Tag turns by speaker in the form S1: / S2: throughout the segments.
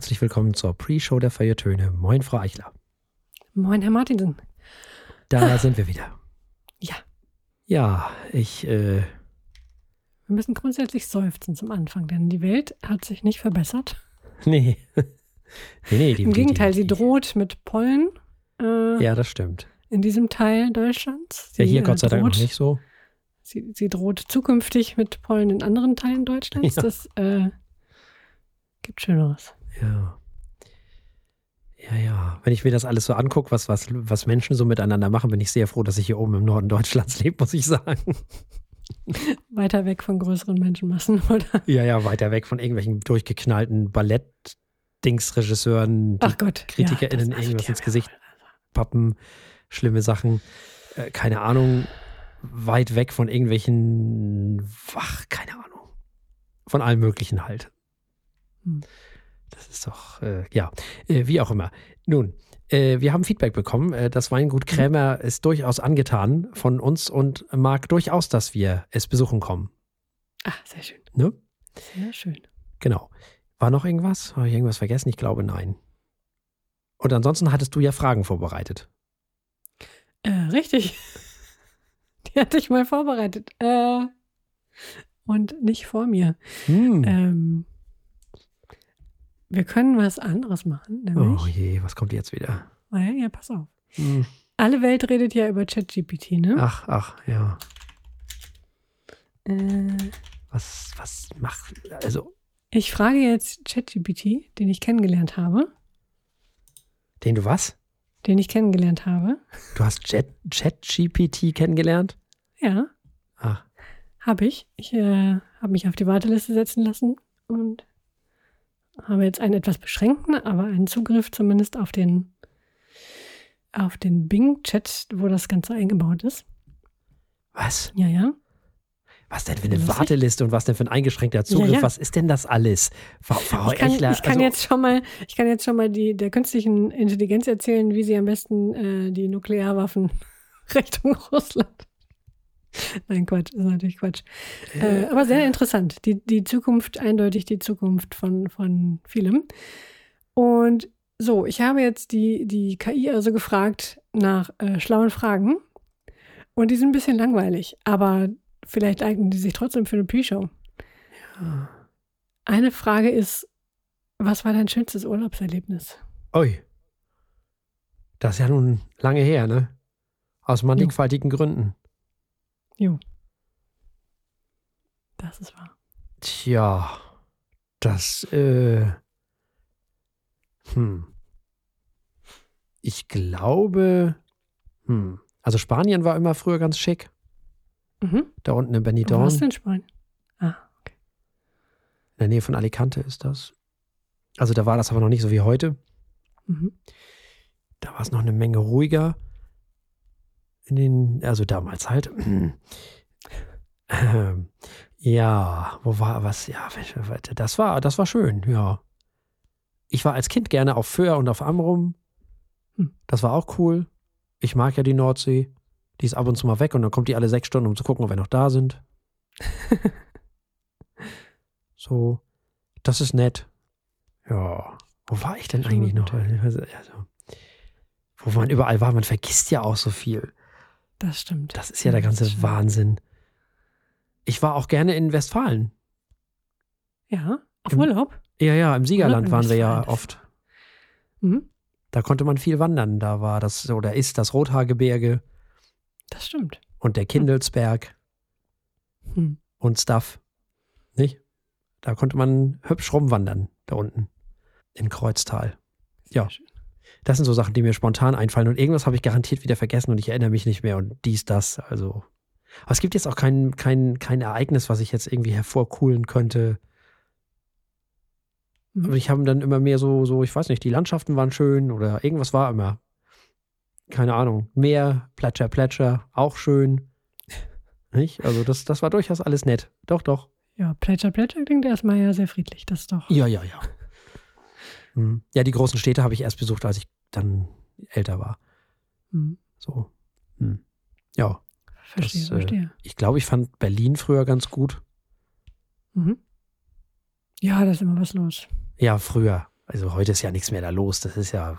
S1: herzlich willkommen zur Pre-Show der Feiertöne. Moin, Frau Eichler.
S2: Moin, Herr Martinsen.
S1: Da sind wir wieder.
S2: Ja.
S1: Ja, ich, äh,
S2: Wir müssen grundsätzlich seufzen zum Anfang, denn die Welt hat sich nicht verbessert.
S1: nee. nee, nee, die,
S2: Im
S1: die-
S2: Gegenteil,
S1: die,
S2: sie droht mit Pollen äh,
S1: Ja, das stimmt.
S2: in diesem Teil Deutschlands.
S1: Ja,
S2: Sie,
S1: hier
S2: äh,
S1: Gott sei Dank
S2: droht,
S1: noch nicht so.
S2: Sie, sie droht zukünftig mit Pollen in anderen Teilen Deutschlands.
S1: Ja.
S2: Das äh, gibt Schöneres.
S1: Ja. Ja, ja. Wenn ich mir das alles so angucke, was, was, was Menschen so miteinander machen, bin ich sehr froh, dass ich hier oben im Norden Deutschlands lebe, muss ich sagen.
S2: Weiter weg von größeren Menschenmassen, oder?
S1: Ja, ja, weiter weg von irgendwelchen durchgeknallten Ballett-Dings-Regisseuren, die
S2: Ach Gott.
S1: KritikerInnen
S2: ja,
S1: irgendwas ins Gesicht pappen, schlimme Sachen. Äh, keine Ahnung, weit weg von irgendwelchen, ach, keine Ahnung. Von allem Möglichen halt.
S2: Hm.
S1: Das ist doch, äh, ja, äh, wie auch immer. Nun, äh, wir haben Feedback bekommen. Äh, das Weingut Krämer ist durchaus angetan von uns und mag durchaus, dass wir es besuchen kommen.
S2: Ach, sehr schön.
S1: Ne?
S2: Sehr schön.
S1: Genau. War noch irgendwas? Habe ich irgendwas vergessen? Ich glaube, nein. Und ansonsten hattest du ja Fragen vorbereitet.
S2: Äh, richtig. Die hatte ich mal vorbereitet. Äh, und nicht vor mir.
S1: Hm.
S2: Ähm, wir können was anderes machen, nämlich.
S1: oh je, was kommt jetzt wieder?
S2: Weil, ja, pass auf.
S1: Hm.
S2: Alle Welt redet ja über ChatGPT, ne?
S1: Ach, ach, ja.
S2: Äh,
S1: Was, was macht, also,
S2: ich frage jetzt ChatGPT, den ich kennengelernt habe.
S1: den du was?
S2: Den ich kennengelernt habe.
S1: Du hast Chat- ChatGPT kennengelernt?
S2: Ja,
S1: Ach,
S2: habe ich. Ich äh, habe mich auf die Warteliste setzen lassen und habe jetzt einen etwas beschränkten, aber einen Zugriff zumindest auf den auf den Bing-Chat, wo das Ganze eingebaut ist.
S1: was?
S2: Ja, ja.
S1: Was denn für eine
S2: Lustig.
S1: Warteliste und was denn für ein eingeschränkter Zugriff?
S2: ja.
S1: Was ist denn das alles? Frau, Frau
S2: Ich kann,
S1: Eichler,
S2: ich kann
S1: also,
S2: jetzt schon mal, ich kann jetzt schon mal die, der künstlichen Intelligenz erzählen, wie sie am besten äh, die Nuklearwaffen Richtung Russland. Nein, Quatsch, ist natürlich Quatsch. Äh, aber sehr interessant. Die, die Zukunft, eindeutig die Zukunft von, von vielem. Und so, ich habe jetzt die, die KI also gefragt nach äh, schlauen Fragen. Und die sind ein bisschen langweilig, aber vielleicht eignen die sich trotzdem für eine Pre-Show. Eine Frage ist, was war dein schönstes Urlaubserlebnis?
S1: Ui. Das ist ja nun lange her, ne? Aus mannigfaltigen Gründen.
S2: Jo. Das ist wahr.
S1: Tja, das, äh, hm. Ich glaube, hm. Also Spanien war immer früher ganz schick.
S2: Mhm.
S1: Da unten in Benidorm.
S2: warst du in Spanien? Ah,
S1: In der Nähe von Alicante ist das. Also da war das aber noch nicht so wie heute.
S2: mhm.
S1: Da war es noch eine Menge ruhiger. In den, also damals halt. Ähm, ja, wo war was? Ja, das war, das war schön, ja. Ich war als Kind gerne auf Föhr und auf Amrum.
S2: Hm.
S1: Das war auch cool. Ich mag ja die Nordsee. Die ist ab und zu mal weg und dann kommt die alle sechs Stunden, um zu gucken, ob wir noch da sind. so, das ist nett. Ja, wo war ich denn eigentlich noch? Also, wo man überall war, man vergisst ja auch so viel.
S2: Das stimmt.
S1: Das ist ja der ganze
S2: stimmt.
S1: Wahnsinn. Ich war auch gerne in Westfalen.
S2: Ja, auf
S1: Im-
S2: Urlaub.
S1: Ja, ja, im Siegerland waren wir ja oft.
S2: Mhm.
S1: Da konnte man viel wandern. Da war das oder ist das Rothaargebirge
S2: Das stimmt.
S1: und der Kindelsberg
S2: Hm.
S1: und Stuff. Nicht? Da konnte man hübsch rumwandern, da unten. In Kreuztal.
S2: Sehr
S1: Ja.
S2: schön.
S1: Das sind so Sachen, die mir spontan einfallen. Und irgendwas habe ich garantiert wieder vergessen und ich erinnere mich nicht mehr und dies, das. Also. Aber es gibt jetzt auch kein, kein, kein Ereignis, was ich jetzt irgendwie hervorkuhlen könnte.
S2: Mhm.
S1: Aber ich habe dann immer mehr so, so, ich weiß nicht, die Landschaften waren schön oder irgendwas war immer. Keine Ahnung. Meer, Plätscher, Plätscher, auch schön. Nicht? Also das, das war durchaus alles nett. Doch, doch.
S2: Ja, Plätscher, Plätscher klingt erstmal ja sehr friedlich. Das doch.
S1: Ja, ja, ja. Hm. Ja, die großen Städte habe ich erst besucht, als ich dann älter war.
S2: Hm.
S1: So. Hm. Ja,
S2: Verstehe,
S1: Das, äh,
S2: verstehe.
S1: ich glaube, ich fand Berlin früher ganz gut.
S2: Mhm. Ja, da ist immer was los.
S1: Ja, früher. Also heute ist ja nichts mehr da los. Das ist ja,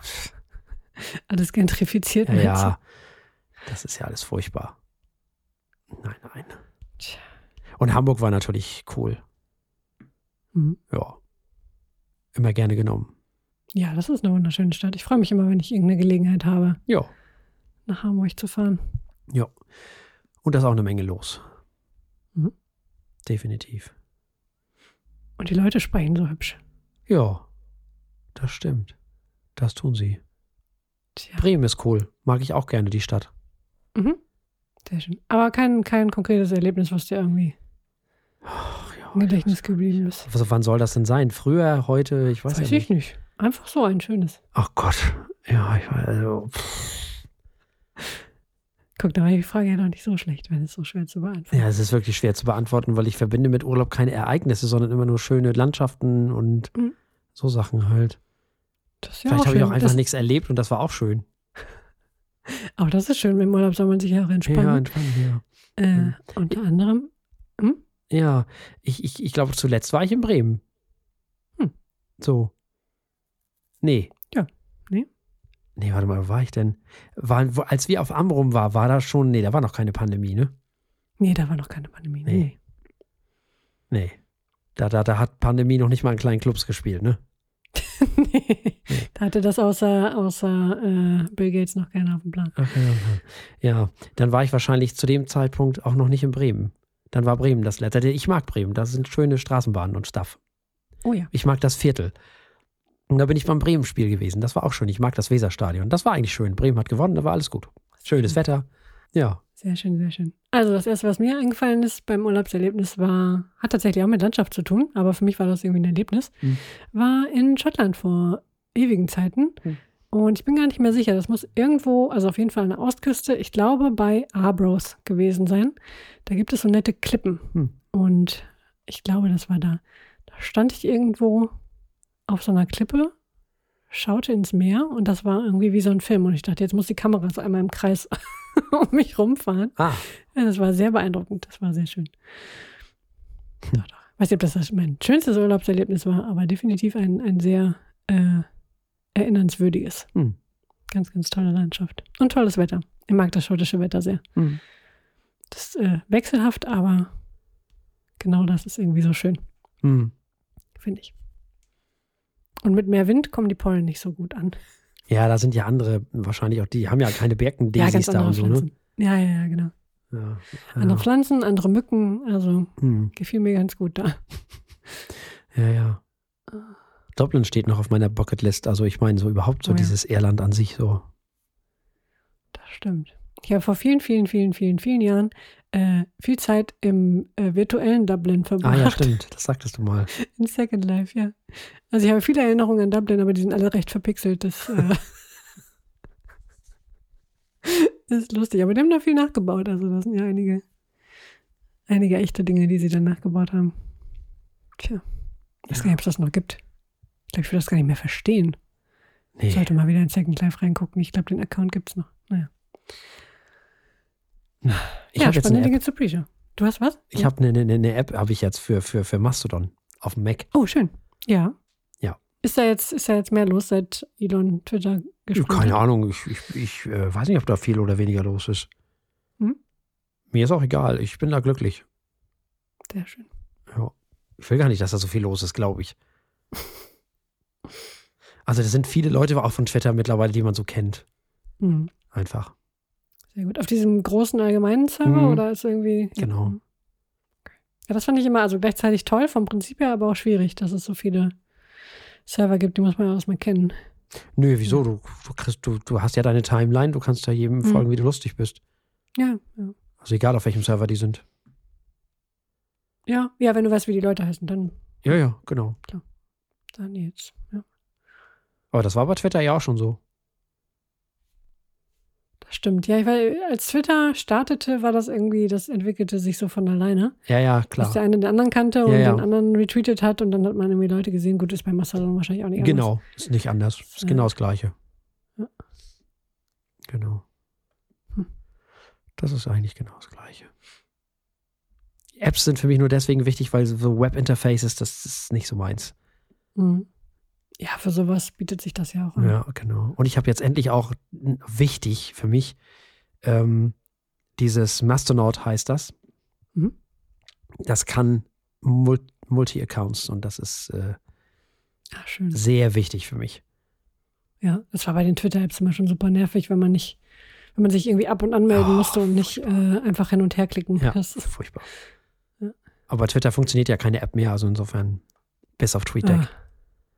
S2: Alles gentrifiziert.
S1: ja, ja das ist ja alles furchtbar. Nein, nein.
S2: Tja.
S1: Und Hamburg war natürlich cool.
S2: Mhm.
S1: Ja. Immer gerne genommen.
S2: Ja, das ist eine wunderschöne Stadt. Ich freue mich immer, wenn ich irgendeine Gelegenheit habe,
S1: Ja.
S2: nach Hamburg zu fahren.
S1: Ja. Und da ist auch eine Menge los.
S2: Mhm.
S1: Definitiv.
S2: Und die Leute sprechen so hübsch.
S1: Ja. Das stimmt. Das tun sie.
S2: Tja.
S1: Bremen ist cool. Mag ich auch gerne, die Stadt.
S2: Mhm. Sehr schön. Aber kein, kein konkretes Erlebnis, was dir irgendwie
S1: Ach, ja.
S2: im Gedächtnis geblieben ist.
S1: Also, wann soll das denn sein? Früher, heute? Ich weiß,
S2: Weiß,
S1: ja
S2: ich
S1: nicht.
S2: Einfach so ein schönes.
S1: Ach Gott. Ja, ich weiß. Also, pff.
S2: Guck, da war die Frage ja doch nicht so schlecht, wenn es so schwer zu beantworten.
S1: ja, es ist wirklich schwer zu beantworten, weil ich verbinde mit Urlaub keine Ereignisse, sondern immer nur schöne Landschaften und
S2: Mhm.
S1: so Sachen halt.
S2: Das ist ja
S1: Vielleicht habe ich auch einfach
S2: das,
S1: nichts erlebt und das war auch schön.
S2: Aber das ist schön. Im Urlaub soll man sich ja auch
S1: Ja,
S2: entspannen.
S1: entspannen, ja.
S2: äh,
S1: Mhm.
S2: unter anderem.
S1: Ja, ich, ich, ich glaube, zuletzt war ich in Bremen.
S2: Hm.
S1: So. Nee.
S2: Ja, nee.
S1: Nee, warte mal, wo war ich denn? War, als wir auf Amrum war, war da schon, nee, da war noch keine Pandemie, ne?
S2: Nee, da war noch keine Pandemie. Nee.
S1: Nee. Nee. Da, da, da hat Pandemie noch nicht mal in kleinen Clubs gespielt, ne?
S2: nee. Da hatte das außer, außer äh, Bill Gates noch keiner auf dem Plan.
S1: Ach, ja, dann war ich wahrscheinlich zu dem Zeitpunkt auch noch nicht in Bremen. Dann war Bremen das letzte. Ich mag Bremen, da sind schöne Straßenbahnen und Stuff.
S2: Oh ja.
S1: Ich mag das Viertel. Und da bin ich beim Bremen-Spiel gewesen. Das war auch schön. Ich mag das Weserstadion. Das war eigentlich schön. Bremen hat gewonnen, da war alles gut. Schönes Wetter. Ja.
S2: Sehr schön, sehr schön. Also das erste, was mir eingefallen ist beim Urlaubserlebnis, war, hat tatsächlich auch mit Landschaft zu tun, aber für mich war das irgendwie ein Erlebnis,
S1: Hm.
S2: war in Schottland vor ewigen Zeiten.
S1: Hm.
S2: Und ich bin gar nicht mehr sicher, das muss irgendwo, also auf jeden Fall an der Ostküste, ich glaube bei Arbroath gewesen sein. Da gibt es so nette Klippen.
S1: Hm.
S2: Und ich glaube, das war da. Da stand ich irgendwo auf so einer Klippe, schaute ins Meer und das war irgendwie wie so ein Film. Und ich dachte, jetzt muss die Kamera so einmal im Kreis um mich rumfahren.
S1: Ah,
S2: Ja, das war sehr beeindruckend. Das war sehr schön. Doch, doch. Weiß nicht, ob das das mein schönstes Urlaubserlebnis war, aber definitiv ein, ein sehr äh, erinnernswürdiges.
S1: Hm.
S2: Ganz, ganz tolle Landschaft. Und tolles Wetter. Ich mag das schottische Wetter sehr.
S1: hm.
S2: Das ist äh, wechselhaft, aber genau das ist irgendwie so schön,
S1: Hm.
S2: finde ich. Und mit mehr Wind kommen die Pollen nicht so gut an.
S1: Ja, da sind ja andere, wahrscheinlich auch die, haben ja keine Birkendaisies da und so, ne?
S2: Ja, ja, ja, genau.
S1: Ja.
S2: Andere
S1: Ja.
S2: Pflanzen, andere Mücken, also
S1: Hm.
S2: gefiel mir ganz gut da.
S1: ja, ja. Dublin steht noch auf meiner Bucketlist. Also ich meine so überhaupt so
S2: Oh ja.
S1: dieses Irland an sich so.
S2: Das stimmt. Ich habe vor vielen, vielen, vielen, vielen, vielen Jahren äh, viel Zeit im äh, virtuellen Dublin verbracht.
S1: Ah ja, stimmt. Das sagtest du mal.
S2: In Second Life, ja. Also ich habe viele Erinnerungen an Dublin, aber die sind alle recht verpixelt. Das äh, ist lustig. Aber die haben da viel nachgebaut. Also das sind ja einige, einige echte Dinge, die sie dann nachgebaut haben. Tja. Ich weiß gar nicht, ob es das noch gibt. Ich glaube, ich will das gar nicht mehr verstehen. Ich
S1: Nee.
S2: sollte mal wieder in Second Life reingucken. Ich glaube, den Account gibt es noch. Naja.
S1: Ich
S2: ja,
S1: habe jetzt eine
S2: spannende
S1: App.
S2: Dinge zu Pre-Show. Du hast was?
S1: Ich habe eine, eine, eine App, habe ich jetzt für, für, für Mastodon auf dem Mac.
S2: Oh, schön. Ja.
S1: Ja.
S2: Ist da jetzt, ist da jetzt mehr los, seit Elon Twitter gesprochen
S1: Keine? Ahnung, ich, ich, ich äh, weiß nicht, ob da viel oder weniger los ist.
S2: Hm?
S1: Mir ist auch egal, ich bin da glücklich.
S2: Sehr schön.
S1: Ja. Ich will gar nicht, dass da so viel los ist, glaube ich. Also, das sind viele Leute auch von Twitter mittlerweile, die man so kennt.
S2: Mhm.
S1: Einfach.
S2: Sehr gut. Auf diesem großen allgemeinen Server
S1: Mhm.
S2: oder ist irgendwie.
S1: Genau.
S2: Ja. Ja, das fand ich immer also gleichzeitig toll vom Prinzip her, aber auch schwierig, dass es so viele Server gibt, die muss man ja erstmal kennen.
S1: Nö, wieso? Du, du, kriegst, du, du hast ja deine Timeline, du kannst da jedem
S2: Mhm.
S1: folgen, wie du lustig bist.
S2: Ja, ja.
S1: Also egal, auf welchem Server die sind.
S2: Ja, ja, wenn du weißt, wie die Leute heißen, dann
S1: Ja, ja, genau.
S2: dann jetzt. Ja.
S1: Aber das war bei Twitter ja auch schon so.
S2: Stimmt. Ja, weil als Twitter startete, war das irgendwie, das entwickelte sich so von alleine.
S1: Ja, ja,
S2: Dass
S1: klar.
S2: der eine den anderen kannte und
S1: Ja, ja.
S2: den anderen retweetet hat und dann hat man irgendwie Leute gesehen. Gut, ist bei Mastodon wahrscheinlich auch nicht anders.
S1: Genau, ist nicht anders. Ist
S2: Ja.
S1: genau das Gleiche. Genau.
S2: Hm.
S1: Das ist eigentlich genau das Gleiche. Apps sind für mich nur deswegen wichtig, weil so Webinterfaces, das ist nicht so meins.
S2: Mhm. Ja, für sowas bietet sich das ja auch an.
S1: Ja, genau. Und ich habe jetzt endlich auch wichtig für mich ähm, dieses Mastonaut heißt das.
S2: Mhm.
S1: Das kann Mul Multi-Accounts und das ist äh,
S2: Ah, schön.
S1: sehr wichtig für mich.
S2: Ja, das war bei den Twitter-Apps immer schon super nervig, wenn man nicht, wenn man sich irgendwie ab und anmelden
S1: Oh,
S2: musste und nicht äh, einfach hin und her klicken.
S1: Ja,
S2: Das,
S1: furchtbar.
S2: Ja.
S1: Aber Twitter funktioniert ja keine App mehr, also insofern bis auf TweetDeck.
S2: ah,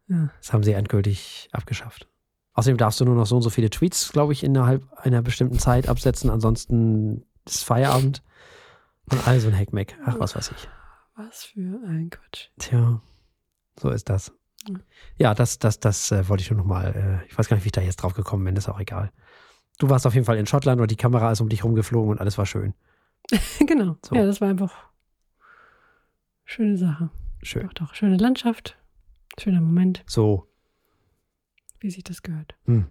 S2: ja.
S1: Das haben sie endgültig abgeschafft. Außerdem darfst du nur noch so und so viele Tweets, glaube ich, innerhalb einer bestimmten Zeit absetzen. Ansonsten ist Feierabend und all so ein Hackmack. Ach, was weiß ich.
S2: Was für ein Quatsch.
S1: Tja, so ist das. Ja, das, das, das äh, wollte ich nur nochmal. Äh, ich weiß gar nicht, wie ich da jetzt drauf gekommen bin, ist auch egal. Du warst auf jeden Fall in Schottland und die Kamera ist um dich rumgeflogen und alles war schön.
S2: genau.
S1: So.
S2: Ja, das war einfach schöne Sache.
S1: Schön.
S2: Doch, doch. Schöne Landschaft. Schöner Moment,
S1: So.
S2: wie sich das gehört.
S1: Hm.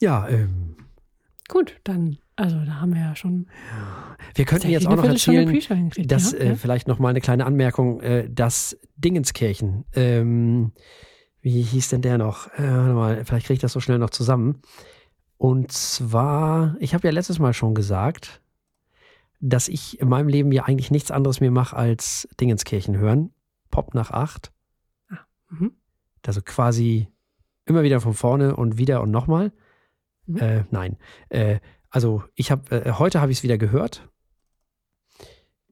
S1: Ja, ähm,
S2: Gut, dann, also da haben wir ja schon
S1: wir könnten jetzt auch noch erzählen, dass
S2: ja,
S1: äh,
S2: ja.
S1: vielleicht noch mal eine kleine Anmerkung, äh, dass Dingenskirchen, ähm, wie hieß denn der noch? Äh, warte mal, vielleicht kriege ich das so schnell noch zusammen. Und zwar, ich habe ja letztes Mal schon gesagt, dass ich in meinem Leben ja eigentlich nichts anderes mehr mache als Dingenskirchen hören. Pop nach acht.
S2: Mhm.
S1: Also quasi immer wieder von vorne und wieder und nochmal.
S2: Mhm.
S1: Äh, nein. Äh, also ich habe äh, heute habe ich es wieder gehört,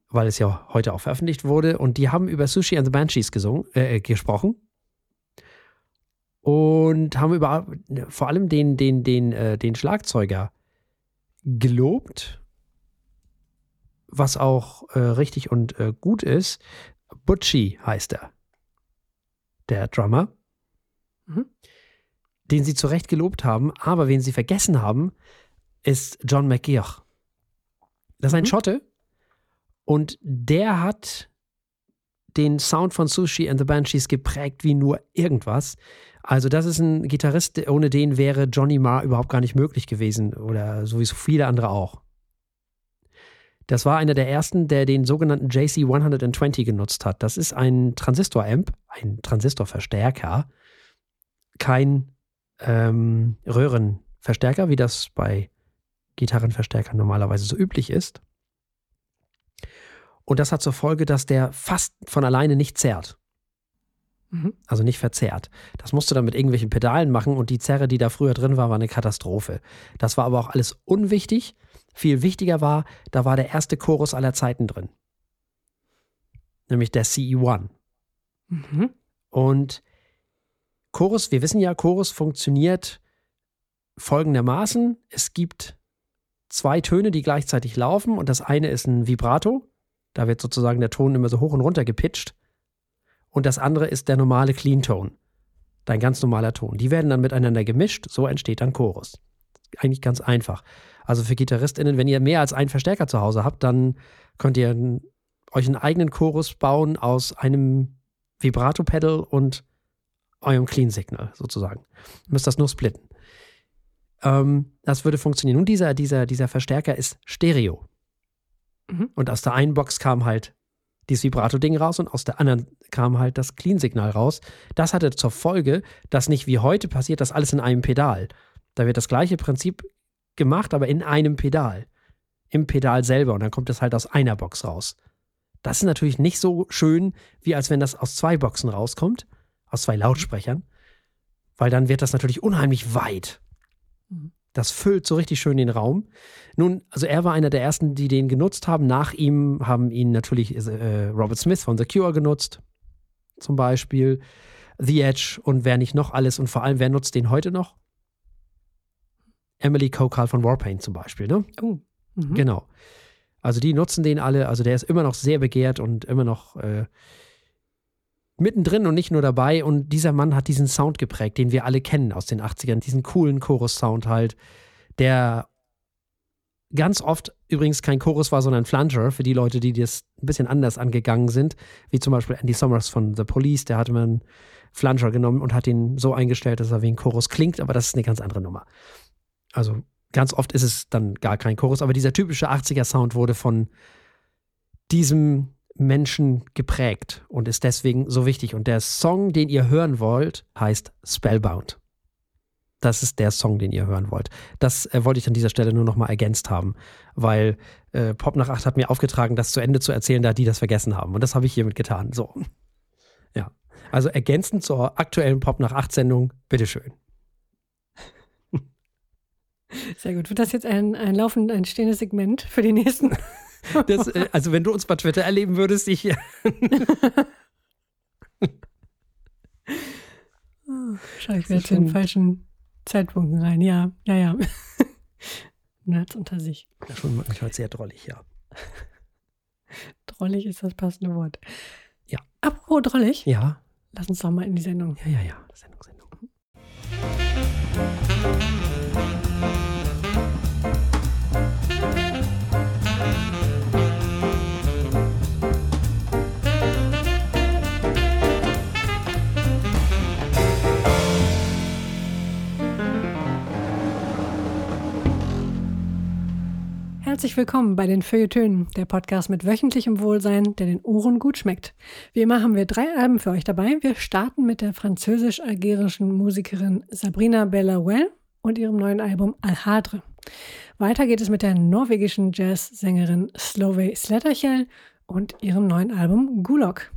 S1: weil es ja heute auch veröffentlicht wurde und die haben über Sushi and the Banshees gesungen, äh, gesprochen und haben über vor allem den den den äh, den Schlagzeuger gelobt, was auch äh, richtig und äh, gut ist. Butchie heißt er, der Drummer
S2: Mhm.
S1: den sie zu Recht gelobt haben, aber wen sie vergessen haben, ist John McGeoch. Das ist ein
S2: Mhm.
S1: Schotte und der hat den Sound von Sushi and the Banshees geprägt wie nur irgendwas. Also das ist ein Gitarrist, ohne den wäre Johnny Marr überhaupt gar nicht möglich gewesen oder sowieso viele andere auch. Das war einer der ersten, der den sogenannten JC 120 genutzt hat. Das ist ein Transistoramp, ein Transistorverstärker, kein ähm, Röhrenverstärker, wie das bei Gitarrenverstärkern normalerweise so üblich ist. Und das hat zur Folge, dass der fast von alleine nicht zerrt.
S2: Mhm.
S1: Also nicht verzerrt. Das musst du dann mit irgendwelchen Pedalen machen und die Zerre, die da früher drin war, war eine Katastrophe. Das war aber auch alles unwichtig. Viel wichtiger war, da war der erste Chorus aller Zeiten drin. Nämlich der CE1.
S2: Mhm.
S1: Und Chorus, wir wissen ja, Chorus funktioniert folgendermaßen. Es gibt zwei Töne, die gleichzeitig laufen und das eine ist ein Vibrato. Da wird sozusagen der Ton immer so hoch und runter gepitcht. Und das andere ist der normale Clean-Ton. Dein ganz normaler Ton. Die werden dann miteinander gemischt, so entsteht dann Chorus. Eigentlich ganz einfach. Also für GitarristInnen, wenn ihr mehr als einen Verstärker zu Hause habt, dann könnt ihr euch einen eigenen Chorus bauen aus einem Vibrato-Pedal und eurem Clean-Signal sozusagen. Ihr müsst das nur splitten. Ähm, das würde funktionieren. Und dieser, dieser, dieser Verstärker ist Stereo.
S2: Mhm.
S1: Und aus der einen Box kam halt dieses Vibrato-Ding raus und aus der anderen kam halt das Clean-Signal raus. Das hatte zur Folge, dass nicht wie heute passiert, das alles in einem Pedal. Da wird das gleiche Prinzip gemacht, aber in einem Pedal. Im Pedal selber. Und dann kommt es halt aus einer Box raus. Das ist natürlich nicht so schön, wie als wenn das aus zwei Boxen rauskommt, aus zwei Lautsprechern, weil dann wird das natürlich unheimlich weit.
S2: Mhm.
S1: Das füllt so richtig schön den Raum. Nun, also er war einer der ersten, die den genutzt haben. Nach ihm haben ihn natürlich äh, Robert Smith von The Cure genutzt, zum Beispiel. The Edge und wer nicht noch alles und vor allem, wer nutzt den heute noch? Emily Kokal von Warpaint zum Beispiel, ne?
S2: Oh. Mhm.
S1: Genau. Also die nutzen den alle. Also der ist immer noch sehr begehrt und immer noch äh, mittendrin und nicht nur dabei. Und dieser Mann hat diesen Sound geprägt, den wir alle kennen aus den 80ern. Diesen coolen Chorus-Sound halt, der ganz oft übrigens kein Chorus war, sondern Flanger für die Leute, die das ein bisschen anders angegangen sind. Wie zum Beispiel Andy Summers von The Police. Der hatte man Flanger genommen und hat ihn so eingestellt, dass er wie ein Chorus klingt. Aber das ist eine ganz andere Nummer. Also ganz oft ist es dann gar kein Chorus, aber dieser typische 80er-Sound wurde von diesem Menschen geprägt und ist deswegen so wichtig. Und der Song, den ihr hören wollt, heißt Spellbound. Das ist der Song, den ihr hören wollt. Das äh, wollte ich an dieser Stelle nur noch mal ergänzt haben, weil äh, Pop nach 8 hat mir aufgetragen, das zu Ende zu erzählen, da die das vergessen haben. Und das habe ich hiermit getan. So. Ja. Also ergänzend zur aktuellen Pop nach 8 Sendung, bitteschön.
S2: Sehr gut. Wird das jetzt ein, ein laufend, ein stehendes Segment für die nächsten?
S1: Das, äh, also wenn du uns bei Twitter erleben würdest, ich.
S2: Schau ich wieder zu den falschen Zeitpunkten rein. Ja, ja, ja. Nerds unter sich.
S1: Ist schon manchmal sehr drollig, ja.
S2: Drollig ist das passende Wort.
S1: Ja.
S2: Apropos drollig,
S1: Ja,
S2: lass uns doch mal in die Sendung.
S1: ja, ja, ja. Sendung, Sendung.
S2: Herzlich willkommen bei den Feuilletönen, der Podcast mit wöchentlichem Wohlsein, der den Ohren gut schmeckt. Wie immer haben wir drei Alben für euch dabei. Wir starten mit der französisch-algerischen Musikerin Sabrina Bellawell und ihrem neuen Album Alhadre. Weiter geht es mit der norwegischen Jazzsängerin Slove Sletterchel und ihrem neuen Album Gulok.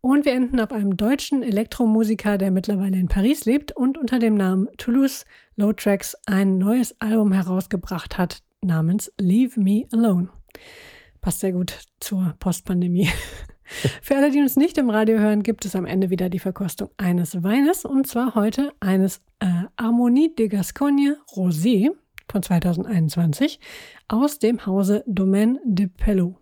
S2: Und wir enden auf einem deutschen Elektromusiker, der mittlerweile in Paris lebt und unter dem Namen Toulouse Low Tracks ein neues Album herausgebracht hat, namens Leave Me Alone. Passt sehr gut zur Postpandemie. Für alle, die uns nicht im Radio hören, gibt es am Ende wieder die Verkostung eines Weines und zwar heute eines äh, Harmonie de Gascogne Rosé von 2021 aus dem Hause Domaine de Pello.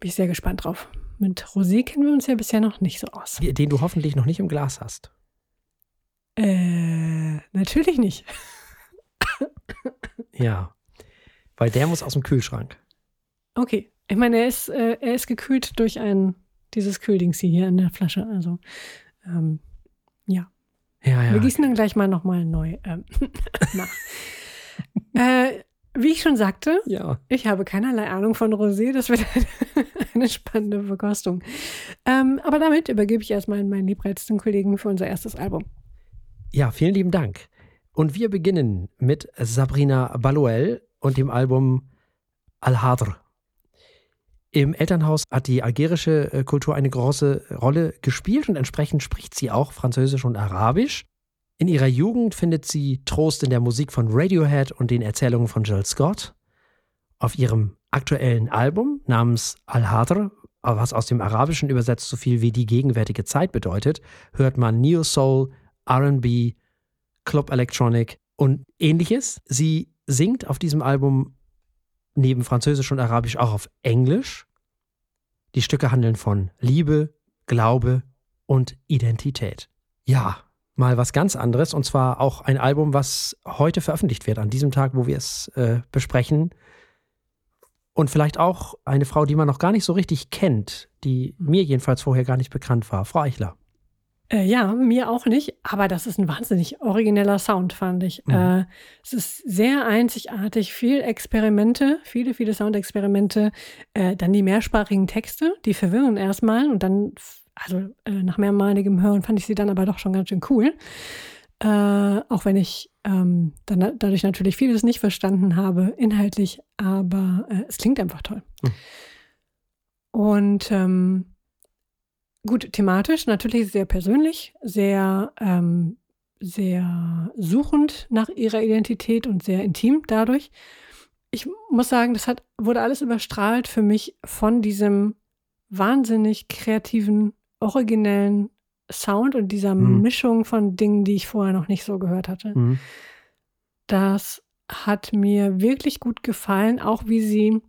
S2: Bin ich sehr gespannt drauf. Mit Rosé kennen wir uns ja bisher noch nicht so aus.
S1: Den du hoffentlich noch nicht im Glas hast.
S2: Äh, natürlich nicht.
S1: Ja. Weil der muss aus dem Kühlschrank.
S2: Okay. Ich meine, er ist, äh, er ist gekühlt durch ein, dieses Kühldings hier in der Flasche. Also, ähm, ja.
S1: Ja, ja.
S2: Wir gießen dann gleich mal nochmal neu ähm, nach. äh, wie ich schon sagte,
S1: Ja.
S2: ich habe keinerlei Ahnung von Rosé. Das wird eine, spannende Verkostung. Ähm, aber damit übergebe ich erstmal meinen liebreizten Kollegen für unser erstes Album.
S1: Ja, vielen lieben Dank. Und wir beginnen mit Sabrina Balouel und dem Album Al-Hadr. Im Elternhaus hat die algerische äh, Kultur eine große Rolle gespielt und entsprechend spricht sie auch Französisch und Arabisch. In ihrer Jugend findet sie Trost in der Musik von Radiohead und den Erzählungen von Jill Scott. Auf ihrem aktuellen Album namens Al-Hadr, was aus dem Arabischen übersetzt so viel wie die gegenwärtige Zeit bedeutet, hört man Neo Soul, RB, Club Electronic und ähnliches. Sie singt auf diesem Album neben Französisch und Arabisch auch auf Englisch. Die Stücke handeln von Liebe, Glaube und Identität. Ja, mal was ganz anderes und zwar auch ein Album, was heute veröffentlicht wird, an diesem Tag, wo wir es äh, besprechen. Und vielleicht auch eine Frau, die man noch gar nicht so richtig kennt, die mir jedenfalls vorher gar nicht bekannt war. Frau Eichler.
S2: Äh, ja, mir auch nicht, aber das ist ein wahnsinnig origineller Sound, fand ich.
S1: Mhm.
S2: Äh, es ist sehr einzigartig, viel Experimente, viele, viele Soundexperimente, äh, dann die mehrsprachigen Texte, die verwirren erstmal und dann, also äh, nach mehrmaligem Hören fand ich sie dann aber doch schon ganz schön cool. Äh, auch wenn ich ähm, dann dadurch natürlich vieles nicht verstanden habe, inhaltlich, aber äh, es klingt einfach toll.
S1: Mhm.
S2: Und ähm, Gut, thematisch natürlich sehr persönlich, sehr, ähm, sehr suchend nach ihrer Identität und sehr intim dadurch. Ich muss sagen, das hat, wurde alles überstrahlt für mich von diesem wahnsinnig kreativen, originellen Sound und dieser
S1: Mhm.
S2: Mischung von Dingen, die ich vorher noch nicht so gehört hatte.
S1: Mhm.
S2: Das hat mir wirklich gut gefallen, auch wie sie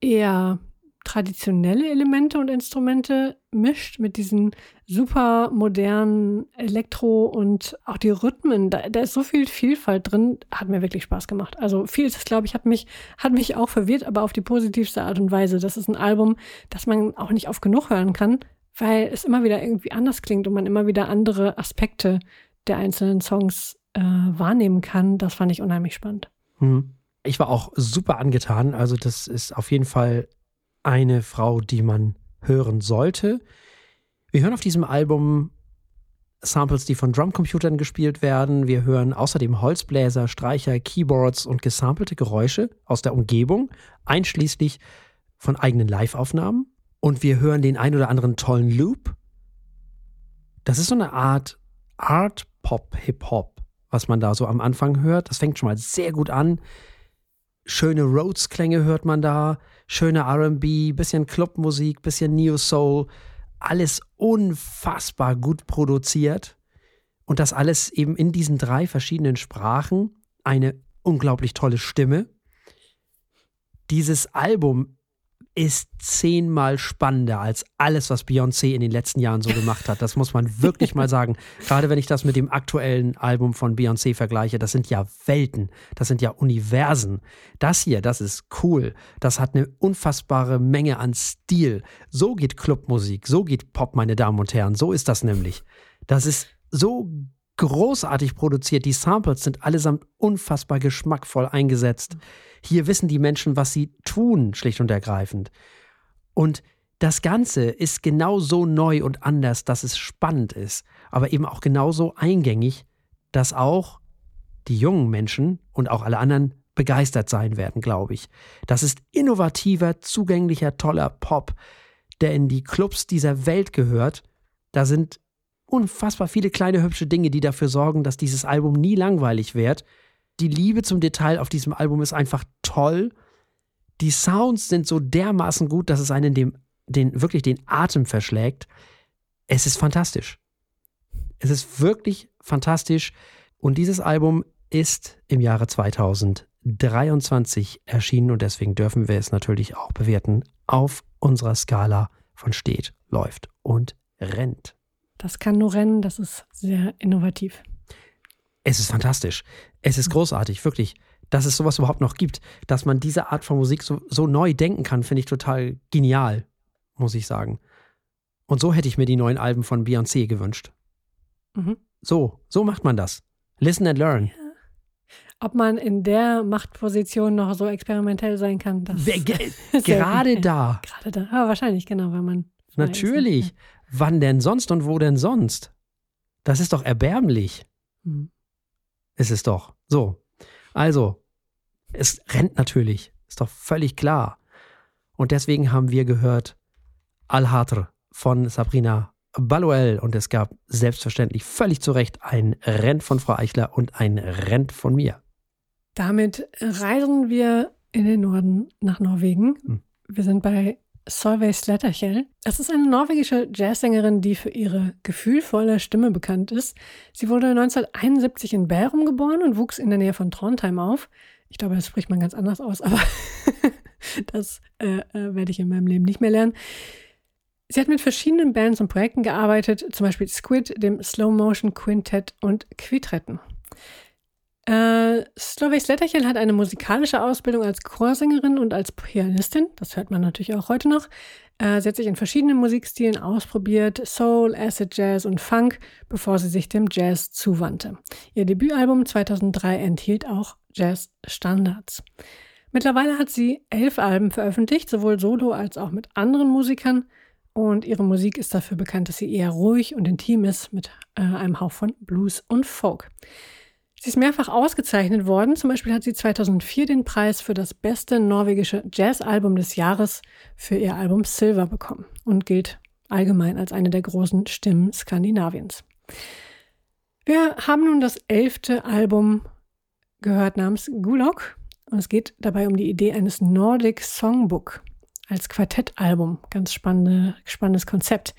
S2: eher traditionelle Elemente und Instrumente mischt mit diesen super modernen Elektro und auch die Rhythmen. Da, da ist so viel Vielfalt drin, hat mir wirklich Spaß gemacht. Also vieles, glaube ich, hat mich, hat mich auch verwirrt, aber auf die positivste Art und Weise. Das ist ein Album, das man auch nicht oft genug hören kann, weil es immer wieder irgendwie anders klingt und man immer wieder andere Aspekte der einzelnen Songs äh, wahrnehmen kann. Das fand ich unheimlich spannend.
S1: Mhm. Ich war auch super angetan. Also, das ist auf jeden Fall eine Frau, die man hören sollte. Wir hören auf diesem Album Samples, die von Drumcomputern gespielt werden. Wir hören außerdem Holzbläser, Streicher, Keyboards und gesampelte Geräusche aus der Umgebung, einschließlich von eigenen Live-Aufnahmen. Und wir hören den ein oder anderen tollen Loop. Das ist so eine Art Art Pop, Hip Hop, was man da so am Anfang hört. Das fängt schon mal sehr gut an. Schöne Rhodes-Klänge hört man da, schöne RB, bisschen Clubmusik, bisschen Neo Soul alles unfassbar gut produziert und das alles eben in diesen drei verschiedenen Sprachen. Eine unglaublich tolle Stimme. Dieses Album ist zehnmal spannender als alles, was Beyoncé in den letzten Jahren so gemacht hat. Das muss man wirklich mal sagen. Gerade wenn ich das mit dem aktuellen Album von Beyoncé vergleiche, das sind ja Welten, das sind ja Universen. Das hier, das ist cool. Das hat eine unfassbare Menge an Stil. So geht Clubmusik, so geht Pop, meine Damen und Herren. So ist das nämlich. Das ist so großartig produziert. Die Samples sind allesamt unfassbar geschmackvoll eingesetzt. Hier wissen die Menschen, was sie tun, schlicht und ergreifend. Und das Ganze ist genauso neu und anders, dass es spannend ist, aber eben auch genauso eingängig, dass auch die jungen Menschen und auch alle anderen begeistert sein werden, glaube ich. Das ist innovativer, zugänglicher, toller Pop, der in die Clubs dieser Welt gehört. Da sind unfassbar viele kleine hübsche Dinge, die dafür sorgen, dass dieses Album nie langweilig wird. Die Liebe zum Detail auf diesem Album ist einfach toll. Die Sounds sind so dermaßen gut, dass es einen dem, den, wirklich den Atem verschlägt. Es ist fantastisch. Es ist wirklich fantastisch. Und dieses Album ist im Jahre 2023 erschienen und deswegen dürfen wir es natürlich auch bewerten auf unserer Skala von steht, läuft und rennt.
S2: Das kann nur rennen, das ist sehr innovativ.
S1: Es ist fantastisch. Es ist großartig, wirklich. Dass es sowas überhaupt noch gibt, dass man diese Art von Musik so, so neu denken kann, finde ich total genial, muss ich sagen. Und so hätte ich mir die neuen Alben von Beyoncé gewünscht. Mhm. So, so macht man das. Listen and learn. Ja.
S2: Ob man in der Machtposition noch so experimentell sein kann, das
S1: Gerade da.
S2: Gerade da. Aber wahrscheinlich, genau, weil man.
S1: Natürlich. Wann denn sonst und wo denn sonst? Das ist doch erbärmlich. Mhm. Ist es doch. So. Also, es rennt natürlich. Ist doch völlig klar. Und deswegen haben wir gehört Al-Hatr von Sabrina Baluel. Und es gab selbstverständlich völlig zu Recht ein Rent von Frau Eichler und ein Rent von mir.
S2: Damit reisen wir in den Norden nach Norwegen. Hm. Wir sind bei Solveig Sletterkjell. Das ist eine norwegische Jazzsängerin, die für ihre gefühlvolle Stimme bekannt ist. Sie wurde 1971 in Bærum geboren und wuchs in der Nähe von Trondheim auf. Ich glaube, das spricht man ganz anders aus, aber das äh, äh, werde ich in meinem Leben nicht mehr lernen. Sie hat mit verschiedenen Bands und Projekten gearbeitet, zum Beispiel Squid, dem Slow Motion Quintet und Quitretten. Äh, Slovej Sletterchen hat eine musikalische Ausbildung als Chorsängerin und als Pianistin. Das hört man natürlich auch heute noch. Äh, sie hat sich in verschiedenen Musikstilen ausprobiert, Soul, Acid Jazz und Funk, bevor sie sich dem Jazz zuwandte. Ihr Debütalbum 2003 enthielt auch Jazz-Standards. Mittlerweile hat sie elf Alben veröffentlicht, sowohl solo als auch mit anderen Musikern. Und ihre Musik ist dafür bekannt, dass sie eher ruhig und intim ist, mit äh, einem Hauch von Blues und Folk. Sie ist mehrfach ausgezeichnet worden. Zum Beispiel hat sie 2004 den Preis für das beste norwegische Jazzalbum des Jahres für ihr Album Silver bekommen und gilt allgemein als eine der großen Stimmen Skandinaviens. Wir haben nun das elfte Album gehört namens Gulok und es geht dabei um die Idee eines Nordic Songbook als Quartettalbum. Ganz spannende, spannendes Konzept.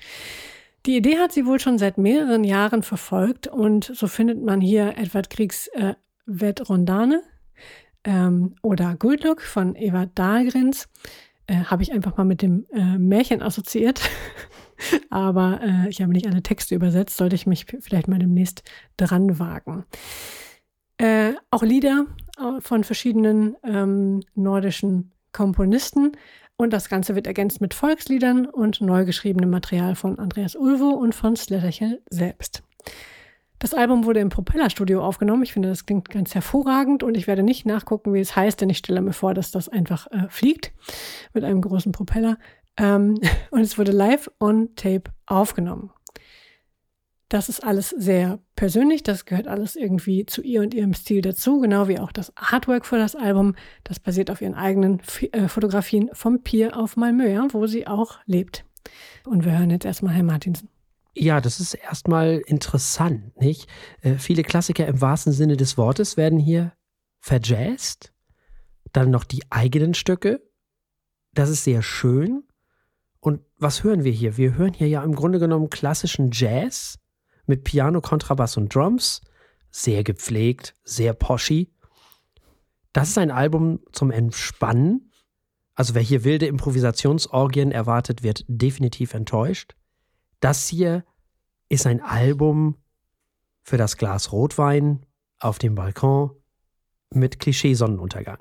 S2: Die Idee hat sie wohl schon seit mehreren Jahren verfolgt und so findet man hier Edward Kriegs äh, Vet Rondane ähm, oder Guldlook von Eva Dahlgrens. Äh, habe ich einfach mal mit dem äh, Märchen assoziiert. Aber äh, ich habe nicht alle Texte übersetzt, sollte ich mich vielleicht mal demnächst dran wagen. Äh, auch Lieder äh, von verschiedenen ähm, nordischen Komponisten und das Ganze wird ergänzt mit Volksliedern und neu geschriebenem Material von Andreas Ulvo und von Sletterchen selbst. Das Album wurde im Propellerstudio aufgenommen. Ich finde, das klingt ganz hervorragend und ich werde nicht nachgucken, wie es heißt, denn ich stelle mir vor, dass das einfach äh, fliegt mit einem großen Propeller. Ähm, und es wurde live on tape aufgenommen. Das ist alles sehr persönlich, das gehört alles irgendwie zu ihr und ihrem Stil dazu, genau wie auch das Artwork für das Album. Das basiert auf ihren eigenen F äh, Fotografien vom Pier auf Malmö, wo sie auch lebt. Und wir hören jetzt erstmal Herrn Martinsen.
S1: Ja, das ist erstmal interessant, nicht? Äh, viele Klassiker im wahrsten Sinne des Wortes werden hier verjazzt. Dann noch die eigenen Stücke. Das ist sehr schön. Und was hören wir hier? Wir hören hier ja im Grunde genommen klassischen Jazz mit Piano, Kontrabass und Drums. Sehr gepflegt, sehr poshy. Das ist ein Album zum Entspannen. Also wer hier wilde Improvisationsorgien erwartet, wird definitiv enttäuscht. Das hier ist ein Album für das Glas Rotwein auf dem Balkon mit Klischee-Sonnenuntergang.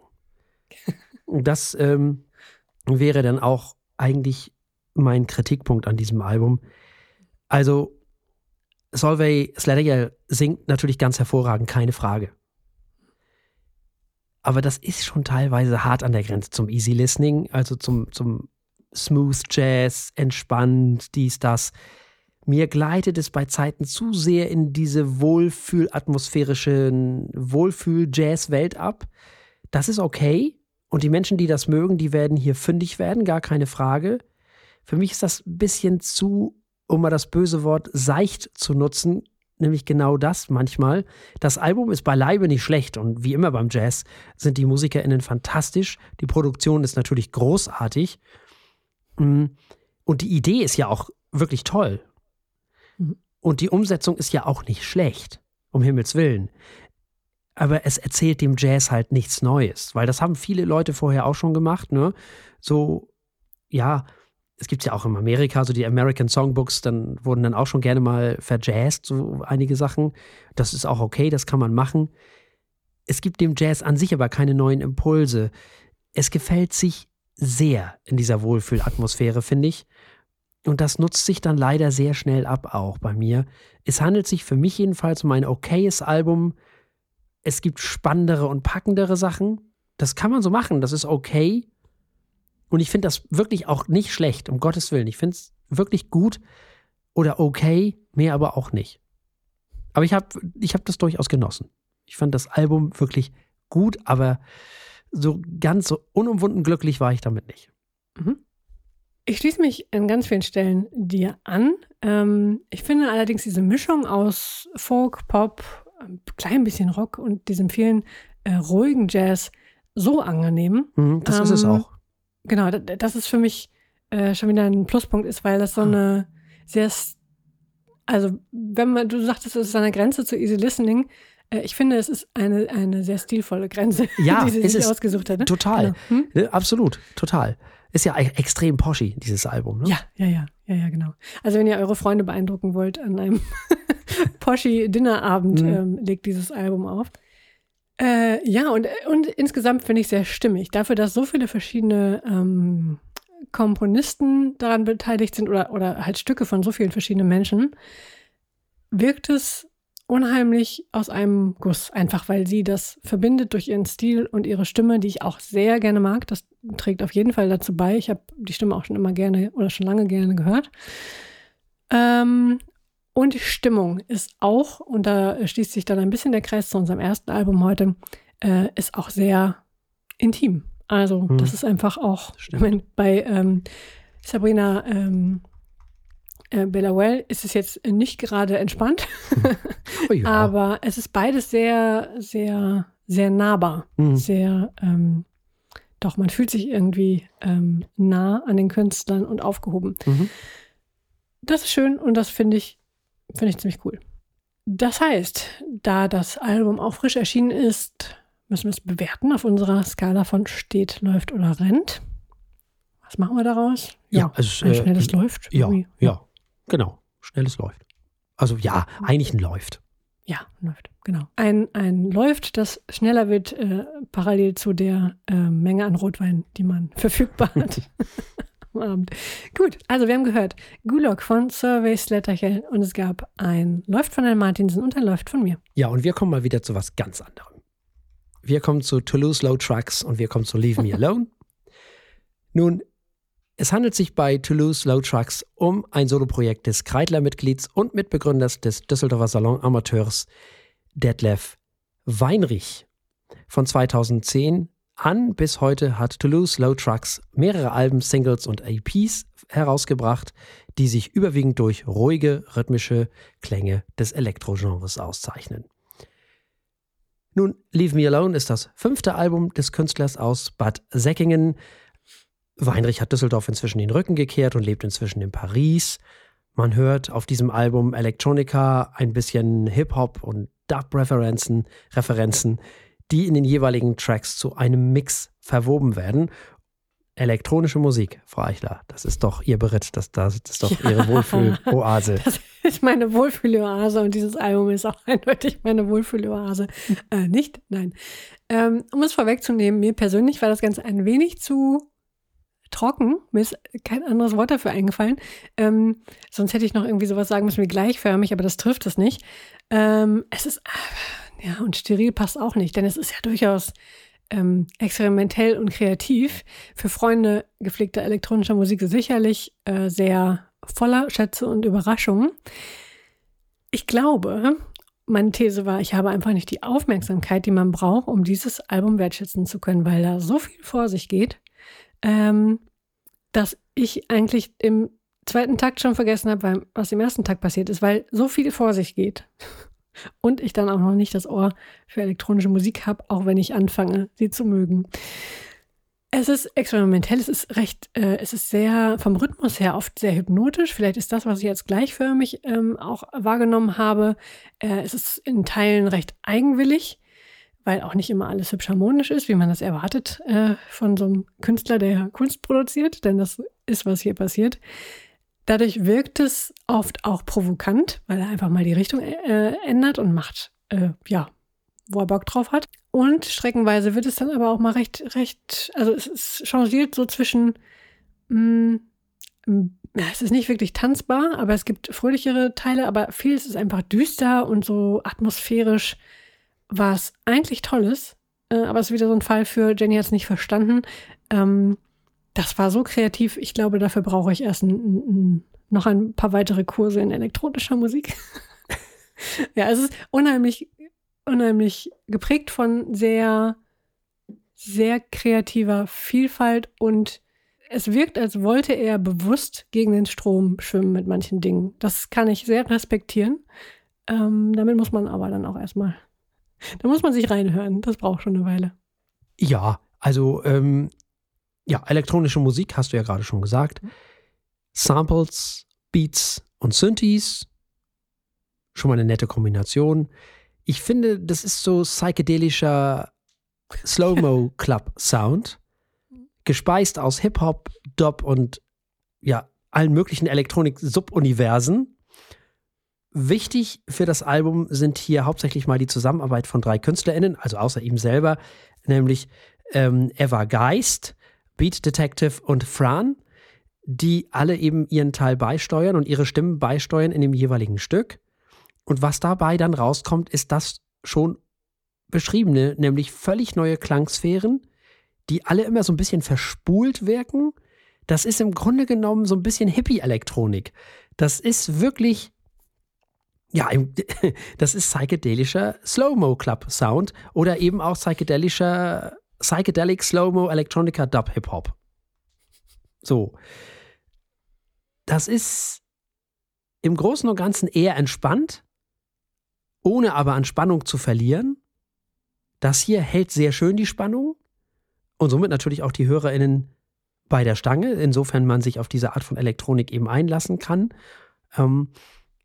S1: Das ähm, wäre dann auch eigentlich mein Kritikpunkt an diesem Album. Also Solveig Slattery singt natürlich ganz hervorragend, keine Frage. Aber das ist schon teilweise hart an der Grenze zum Easy Listening, also zum, zum Smooth Jazz, entspannt, dies, das. Mir gleitet es bei Zeiten zu sehr in diese wohlfühlatmosphärische Wohlfühl-Jazz-Welt ab. Das ist okay. Und die Menschen, die das mögen, die werden hier fündig werden, gar keine Frage. Für mich ist das ein bisschen zu um mal das böse Wort seicht zu nutzen, nämlich genau das manchmal. Das Album ist beileibe nicht schlecht und wie immer beim Jazz sind die MusikerInnen fantastisch. Die Produktion ist natürlich großartig. Mm, und die Idee ist ja auch wirklich toll. Mhm. Und die Umsetzung ist ja auch nicht schlecht, um Himmels Willen. Aber es erzählt dem Jazz halt nichts Neues, weil das haben viele Leute vorher auch schon gemacht, ne? So, ja, es gibt ja auch in Amerika so die American Songbooks, dann wurden dann auch schon gerne mal verjazzt, so einige Sachen. Das ist auch okay, das kann man machen. Es gibt dem Jazz an sich aber keine neuen Impulse. Es gefällt sich sehr in dieser Wohlfühlatmosphäre, finde ich. Und das nutzt sich dann leider sehr schnell ab, auch bei mir. Es handelt sich für mich jedenfalls um ein okayes Album. Es gibt spannendere und packendere Sachen. Das kann man so machen, das ist okay. Und ich finde das wirklich auch nicht schlecht, um Gottes Willen. Ich finde es wirklich gut oder okay, mehr aber auch nicht. Aber ich habe ich hab das durchaus genossen. Ich fand das Album wirklich gut, aber so ganz so unumwunden glücklich war ich damit nicht.
S2: Mhm. Ich schließe mich an ganz vielen Stellen dir an. Ähm, ich finde allerdings diese Mischung aus Folk, Pop, ein klein bisschen Rock und diesem vielen äh, ruhigen Jazz so angenehm.
S1: Mhm, das ähm, ist es ähm, auch.
S2: Genau, das ist für mich äh, schon wieder ein Pluspunkt ist, weil das so ah. eine sehr, also wenn man, du sagtest, es ist der Grenze zu Easy Listening, äh, ich finde, es ist eine, eine sehr stilvolle Grenze,
S1: ja,
S2: die sie sich ausgesucht hat. Ne?
S1: Total, genau. hm? absolut, total. Ist ja e-, extrem poshy, dieses Album. Ne?
S2: Ja, ja, ja, ja, ja, genau. Also wenn ihr eure Freunde beeindrucken wollt an einem poshy Dinnerabend, mhm. ähm, legt dieses Album auf. Äh, ja, und, und insgesamt finde ich sehr stimmig. Dafür, dass so viele verschiedene ähm, Komponisten daran beteiligt sind oder, oder halt Stücke von so vielen verschiedenen Menschen, wirkt es unheimlich aus einem Guss. Einfach weil sie das verbindet durch ihren Stil und ihre Stimme, die ich auch sehr gerne mag. Das trägt auf jeden Fall dazu bei. Ich habe die Stimme auch schon immer gerne oder schon lange gerne gehört. Ähm, und die Stimmung ist auch, und da schließt sich dann ein bisschen der Kreis zu unserem ersten Album heute, äh, ist auch sehr intim. Also, hm. das ist einfach auch, mein, bei ähm, Sabrina ähm, äh, Bellawell ist es jetzt nicht gerade entspannt, oh ja. aber es ist beides sehr, sehr, sehr nahbar. Mhm. Sehr, ähm, doch, man fühlt sich irgendwie ähm, nah an den Künstlern und aufgehoben. Mhm. Das ist schön und das finde ich Finde ich ziemlich cool. Das heißt, da das Album auch frisch erschienen ist, müssen wir es bewerten auf unserer Skala von steht, läuft oder rennt. Was machen wir daraus?
S1: Ja, ja also,
S2: ein äh, schnelles äh, läuft.
S1: Ja, irgendwie. ja, genau. Schnelles läuft. Also ja, eigentlich ein läuft.
S2: Ja, läuft, genau. Ein, ein läuft, das schneller wird, äh, parallel zu der äh, Menge an Rotwein, die man verfügbar hat. Abend. Gut, also wir haben gehört, Gulag von Survey Slatterchen und es gab ein Läuft von Herrn Martinsen und ein Läuft von mir.
S1: Ja, und wir kommen mal wieder zu was ganz anderem. Wir kommen zu Toulouse Low Trucks und wir kommen zu Leave Me Alone. Nun, es handelt sich bei Toulouse Low Trucks um ein Soloprojekt des Kreidler-Mitglieds und Mitbegründers des Düsseldorfer Salon Amateurs Detlef Weinrich. Von 2010 an bis heute hat Toulouse Low Trucks mehrere Alben, Singles und EPs herausgebracht, die sich überwiegend durch ruhige, rhythmische Klänge des Elektrogenres auszeichnen. Nun, Leave Me Alone ist das fünfte Album des Künstlers aus Bad Säckingen. Weinrich hat Düsseldorf inzwischen den Rücken gekehrt und lebt inzwischen in Paris. Man hört auf diesem Album Electronica, ein bisschen Hip-Hop und Dub-Referenzen, Referenzen, die in den jeweiligen Tracks zu einem Mix verwoben werden. Elektronische Musik, Frau Eichler, das ist doch Ihr Beritt, das, das ist doch ja, Ihre Wohlfühloase.
S2: Das ist meine Wohlfühloase und dieses Album ist auch eindeutig meine Wohlfühloase. Äh, nicht? Nein. Ähm, um es vorwegzunehmen, mir persönlich war das Ganze ein wenig zu trocken. Mir ist kein anderes Wort dafür eingefallen. Ähm, sonst hätte ich noch irgendwie sowas sagen müssen wie gleichförmig, aber das trifft es nicht. Ähm, es ist, ja, und steril passt auch nicht, denn es ist ja durchaus ähm, experimentell und kreativ. Für Freunde gepflegter elektronischer Musik sicherlich äh, sehr voller Schätze und Überraschungen. Ich glaube, meine These war, ich habe einfach nicht die Aufmerksamkeit, die man braucht, um dieses Album wertschätzen zu können, weil da so viel vor sich geht, ähm, dass ich eigentlich im zweiten Takt schon vergessen habe, was im ersten Takt passiert ist, weil so viel vor sich geht und ich dann auch noch nicht das Ohr für elektronische Musik habe, auch wenn ich anfange, sie zu mögen. Es ist experimentell, es ist recht, äh, es ist sehr vom Rhythmus her oft sehr hypnotisch. Vielleicht ist das, was ich jetzt gleichförmig ähm, auch wahrgenommen habe. Äh, es ist in Teilen recht eigenwillig, weil auch nicht immer alles hübsch harmonisch ist, wie man das erwartet äh, von so einem Künstler, der Kunst produziert, denn das ist, was hier passiert. Dadurch wirkt es oft auch provokant, weil er einfach mal die Richtung äh, ändert und macht, äh, ja, wo er Bock drauf hat. Und streckenweise wird es dann aber auch mal recht, recht, also es, es changiert so zwischen, mh, mm, es ist nicht wirklich tanzbar, aber es gibt fröhlichere Teile, aber vieles ist einfach düster und so atmosphärisch, was eigentlich toll ist. Äh, aber es ist wieder so ein Fall für Jenny hat es nicht verstanden. Ähm, das war so kreativ. Ich glaube, dafür brauche ich erst ein, ein, noch ein paar weitere Kurse in elektronischer Musik. ja, es ist unheimlich, unheimlich geprägt von sehr, sehr kreativer Vielfalt und es wirkt, als wollte er bewusst gegen den Strom schwimmen mit manchen Dingen. Das kann ich sehr respektieren. Ähm, damit muss man aber dann auch erstmal, da muss man sich reinhören. Das braucht schon eine Weile.
S1: Ja, also ähm, ja, elektronische Musik, hast du ja gerade schon gesagt. Samples, Beats und Synthes. Schon mal eine nette Kombination. Ich finde, das ist so psychedelischer Slow-Mo-Club-Sound. Gespeist aus Hip-Hop, Dub und ja, allen möglichen Elektronik-Subuniversen. Wichtig für das Album sind hier hauptsächlich mal die Zusammenarbeit von drei KünstlerInnen, also außer ihm selber, nämlich ähm, Eva Geist, Beat Detective und Fran, die alle eben ihren Teil beisteuern und ihre Stimmen beisteuern in dem jeweiligen Stück. Und was dabei dann rauskommt, ist das schon beschriebene, nämlich völlig neue Klangsphären, die alle immer so ein bisschen verspult wirken. Das ist im Grunde genommen so ein bisschen Hippie-Elektronik. Das ist wirklich, ja, das ist psychedelischer Slow-Mo-Club-Sound oder eben auch psychedelischer Psychedelic, Slow-Mo, Electronica, Dub, Hip-Hop. So. Das ist im Großen und Ganzen eher entspannt, ohne aber an Spannung zu verlieren. Das hier hält sehr schön die Spannung und somit natürlich auch die HörerInnen bei der Stange, insofern man sich auf diese Art von Elektronik eben einlassen kann. Ähm,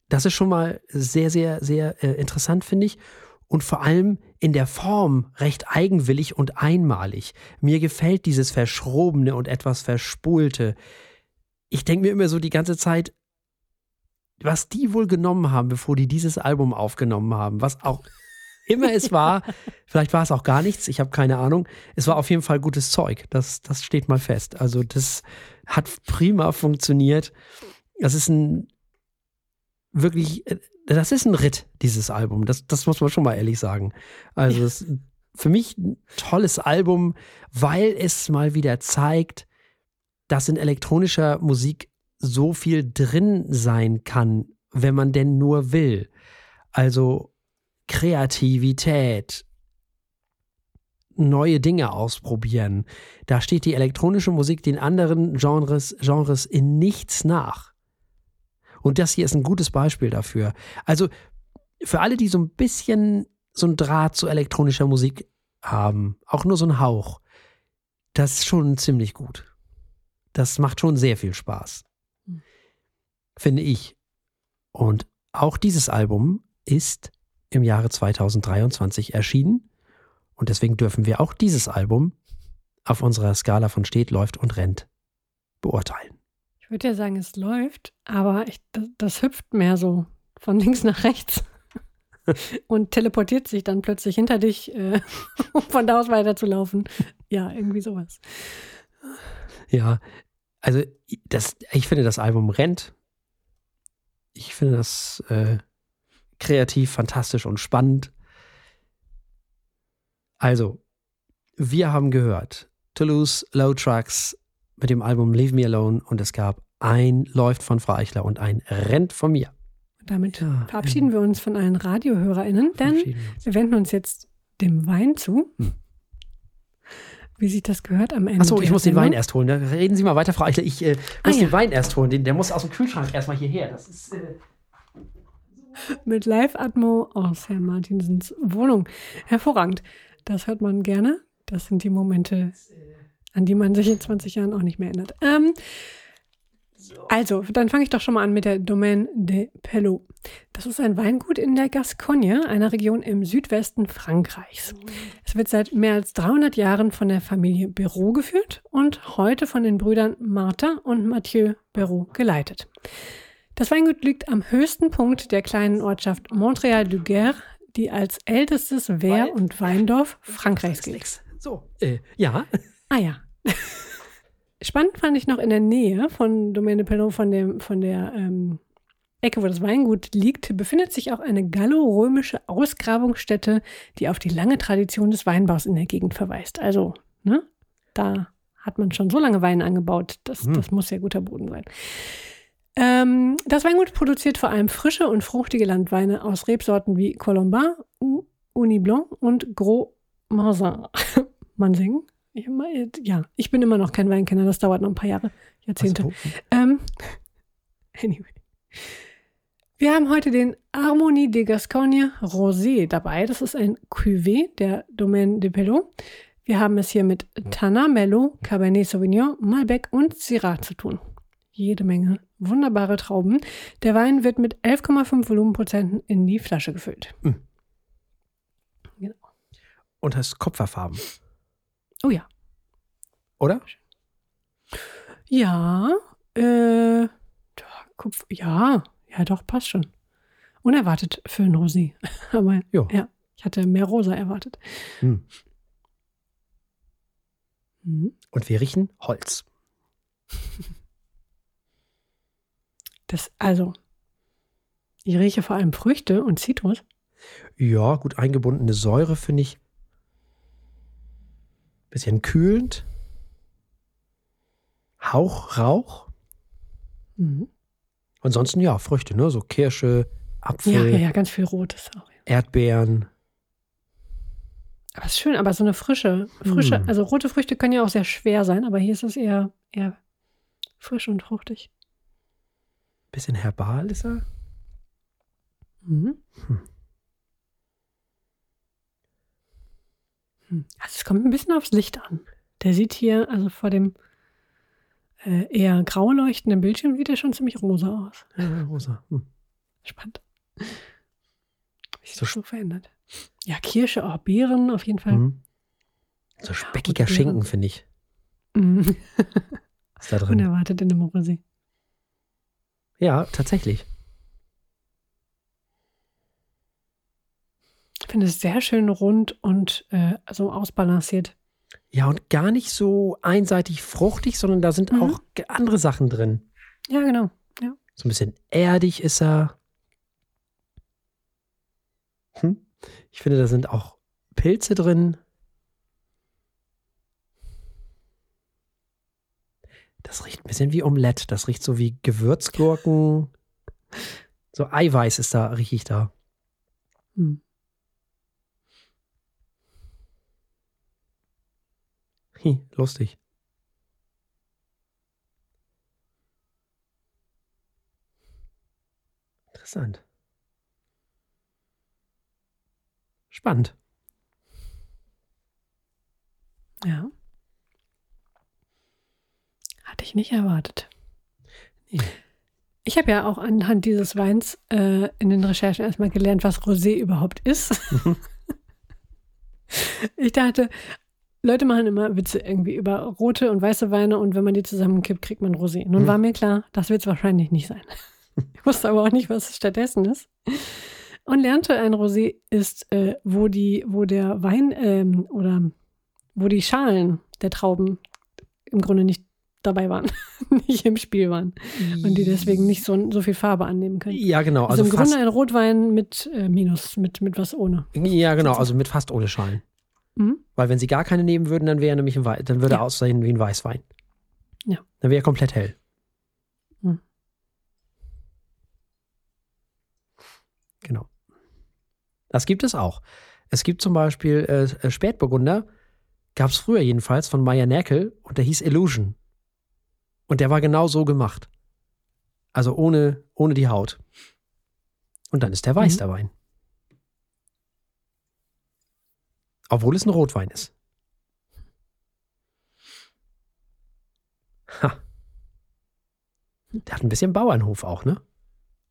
S1: das ist schon mal sehr, sehr, sehr äh, interessant, finde ich und vor allem in der Form recht eigenwillig und einmalig. Mir gefällt dieses Verschrobene und etwas Verspulte. Ich denke mir immer so die ganze Zeit, was die wohl genommen haben, bevor die dieses Album aufgenommen haben, was auch immer es war. Vielleicht war es auch gar nichts, ich habe keine Ahnung. Es war auf jeden Fall gutes Zeug. Das, das steht mal fest. Also das hat prima funktioniert. Das ist ein wirklich, äh, das ist ein Ritt, dieses Album. Das, das muss man schon mal ehrlich sagen. Also es ist für mich ein tolles Album, weil es mal wieder zeigt, dass in elektronischer Musik so viel drin sein kann, wenn man denn nur will. Also Kreativität, neue Dinge ausprobieren. Da steht die elektronische Musik den anderen Genres, Genres in nichts nach. Und das hier ist ein gutes Beispiel dafür. Also für alle, die so ein bisschen so ein Draht zu elektronischer Musik haben, auch nur so ein Hauch, das ist schon ziemlich gut. Das macht schon sehr viel Spaß. Hm. Finde ich. Und auch dieses Album ist im Jahre 2023 erschienen. Und deswegen dürfen wir auch dieses Album auf unserer Skala von steht, läuft und rennt beurteilen.
S2: Ich würde ja sagen, es läuft, aber ich, das, das hüpft mehr so von links nach rechts und teleportiert sich dann plötzlich hinter dich, äh, um von da aus weiterzulaufen. Ja, irgendwie sowas.
S1: Ja, also das, ich finde, das Album rennt. Ich finde das äh, kreativ, fantastisch und spannend. Also, wir haben gehört, Toulouse, Low Trucks mit dem Album Leave Me Alone und es gab ein Läuft von Frau Eichler und ein Rennt von mir.
S2: Damit ja, verabschieden wir uns von allen RadiohörerInnen, denn wir, wir wenden uns jetzt dem Wein zu. Hm. Wie sich das gehört am Ende.
S1: Achso, ich muss den Wein erst holen. Reden Sie mal weiter, Frau Eichler. Ich äh, muss ah, ja. den Wein erst holen. Den, der muss aus dem Kühlschrank erstmal hierher. Das ist. Äh
S2: Mit Live-Atmo aus Herrn Martinsens Wohnung. Hervorragend. Das hört man gerne. Das sind die Momente, an die man sich in 20 Jahren auch nicht mehr erinnert. Ähm, also, dann fange ich doch schon mal an mit der Domaine de Pelot. Das ist ein Weingut in der Gascogne, einer Region im Südwesten Frankreichs. Es wird seit mehr als 300 Jahren von der Familie Béraud geführt und heute von den Brüdern Martin und Mathieu Béraud geleitet. Das Weingut liegt am höchsten Punkt der kleinen Ortschaft Montréal-du-Guerre, die als ältestes Wehr- und Weindorf Frankreichs gilt.
S1: So, äh, ja.
S2: Ah ja. Spannend fand ich noch in der Nähe von Domaine Pelot, von, dem, von der ähm, Ecke, wo das Weingut liegt, befindet sich auch eine gallo-römische Ausgrabungsstätte, die auf die lange Tradition des Weinbaus in der Gegend verweist. Also, ne, da hat man schon so lange Wein angebaut. Das, hm. das muss ja guter Boden sein. Ähm, das Weingut produziert vor allem frische und fruchtige Landweine aus Rebsorten wie Colombin, Uni Blanc und Gros Marzin. Mansing. Ich, ja, ich bin immer noch kein Weinkenner, das dauert noch ein paar Jahre, Jahrzehnte. So. Ähm, anyway. Wir haben heute den Harmonie de Gascogne Rosé dabei. Das ist ein Cuvée der Domaine de Pelot. Wir haben es hier mit Tana, Mello, Cabernet Sauvignon, Malbec und Syrah zu tun. Jede Menge wunderbare Trauben. Der Wein wird mit 11,5 Volumenprozenten in die Flasche gefüllt. Mhm.
S1: Genau. Und hast Kupferfarben.
S2: Oh ja.
S1: Oder?
S2: Ja, äh, Kupfer, ja, ja, doch, passt schon. Unerwartet für ein Rosé. Aber jo. ja, ich hatte mehr rosa erwartet. Hm.
S1: Mhm. Und wir riechen Holz.
S2: Das, also, ich rieche vor allem Früchte und Zitrus.
S1: Ja, gut eingebundene Säure finde ich bisschen kühlend. Hauch, Rauch. Mhm. Ansonsten ja, Früchte, ne? So Kirsche, Apfel.
S2: Ja, ja, ja ganz viel Rotes auch. Ja.
S1: Erdbeeren.
S2: Aber es ist schön, aber so eine frische, frische, mm. also rote Früchte können ja auch sehr schwer sein, aber hier ist es eher, eher frisch und fruchtig.
S1: Bisschen herbal ist er. Mhm. Hm.
S2: Also es kommt ein bisschen aufs Licht an. Der sieht hier, also vor dem äh, eher grau leuchtenden Bildschirm, sieht er schon ziemlich rosa aus.
S1: Ja, rosa. Hm.
S2: Spannend. Wie sich so, so verändert. Ja, Kirsche, auch Beeren auf jeden Fall. Mhm.
S1: So speckiger ja, Schinken, finde ich. Mhm.
S2: ist da drin. Unerwartet in der Morosee.
S1: Ja, tatsächlich.
S2: Finde es sehr schön rund und äh, so ausbalanciert.
S1: Ja, und gar nicht so einseitig fruchtig, sondern da sind
S2: Mhm.
S1: auch andere Sachen drin.
S2: Ja, genau.
S1: So ein bisschen erdig ist er. Hm? Ich finde, da sind auch Pilze drin. Das riecht ein bisschen wie Omelette. Das riecht so wie Gewürzgurken. So Eiweiß ist da, rieche ich da.
S2: Hm.
S1: Hi, lustig. Interessant. Spannend.
S2: Ja. Hatte ich nicht erwartet.
S1: Nee.
S2: Ich habe ja auch anhand dieses Weins äh, in den Recherchen erstmal gelernt, was Rosé überhaupt ist. ich dachte, Leute machen immer Witze irgendwie über rote und weiße Weine und wenn man die zusammenkippt, kriegt man Rosé. Nun
S1: Hm.
S2: war mir klar, das wird es wahrscheinlich nicht sein. ich wusste aber auch nicht, was es stattdessen ist. Und lernte, ein Rosé ist, äh, wo, die, wo der Wein ähm, oder wo die Schalen der Trauben im Grunde nicht dabei waren, nicht im Spiel waren und die deswegen nicht so, so viel Farbe annehmen können.
S1: Ja, genau.
S2: Also,
S1: Also,
S2: im Grunde ein Rotwein mit äh, Minus, mit, mit was ohne.
S1: ja, genau. Also mit fast ohne Schalen.
S2: Mhm.
S1: Weil wenn sie gar keine nehmen würden, dann wäre er nämlich ein Wei dann würde er
S2: Ja.
S1: aussehen wie ein Weißwein.
S2: Ja.
S1: Dann wäre er komplett hell.
S2: Hm.
S1: Genau. Das gibt es auch. Es gibt zum Beispiel äh, äh, Spätburgunder, gab es früher jedenfalls von Meyer Nerkel und der hieß Illusion. Und der war genau so gemacht. Also ohne, ohne die Haut. Und dann ist der weiß,
S2: Mhm.
S1: der Wein. Obwohl es ein Rotwein ist. Ha. Der hat ein bisschen Bauernhof auch, ne?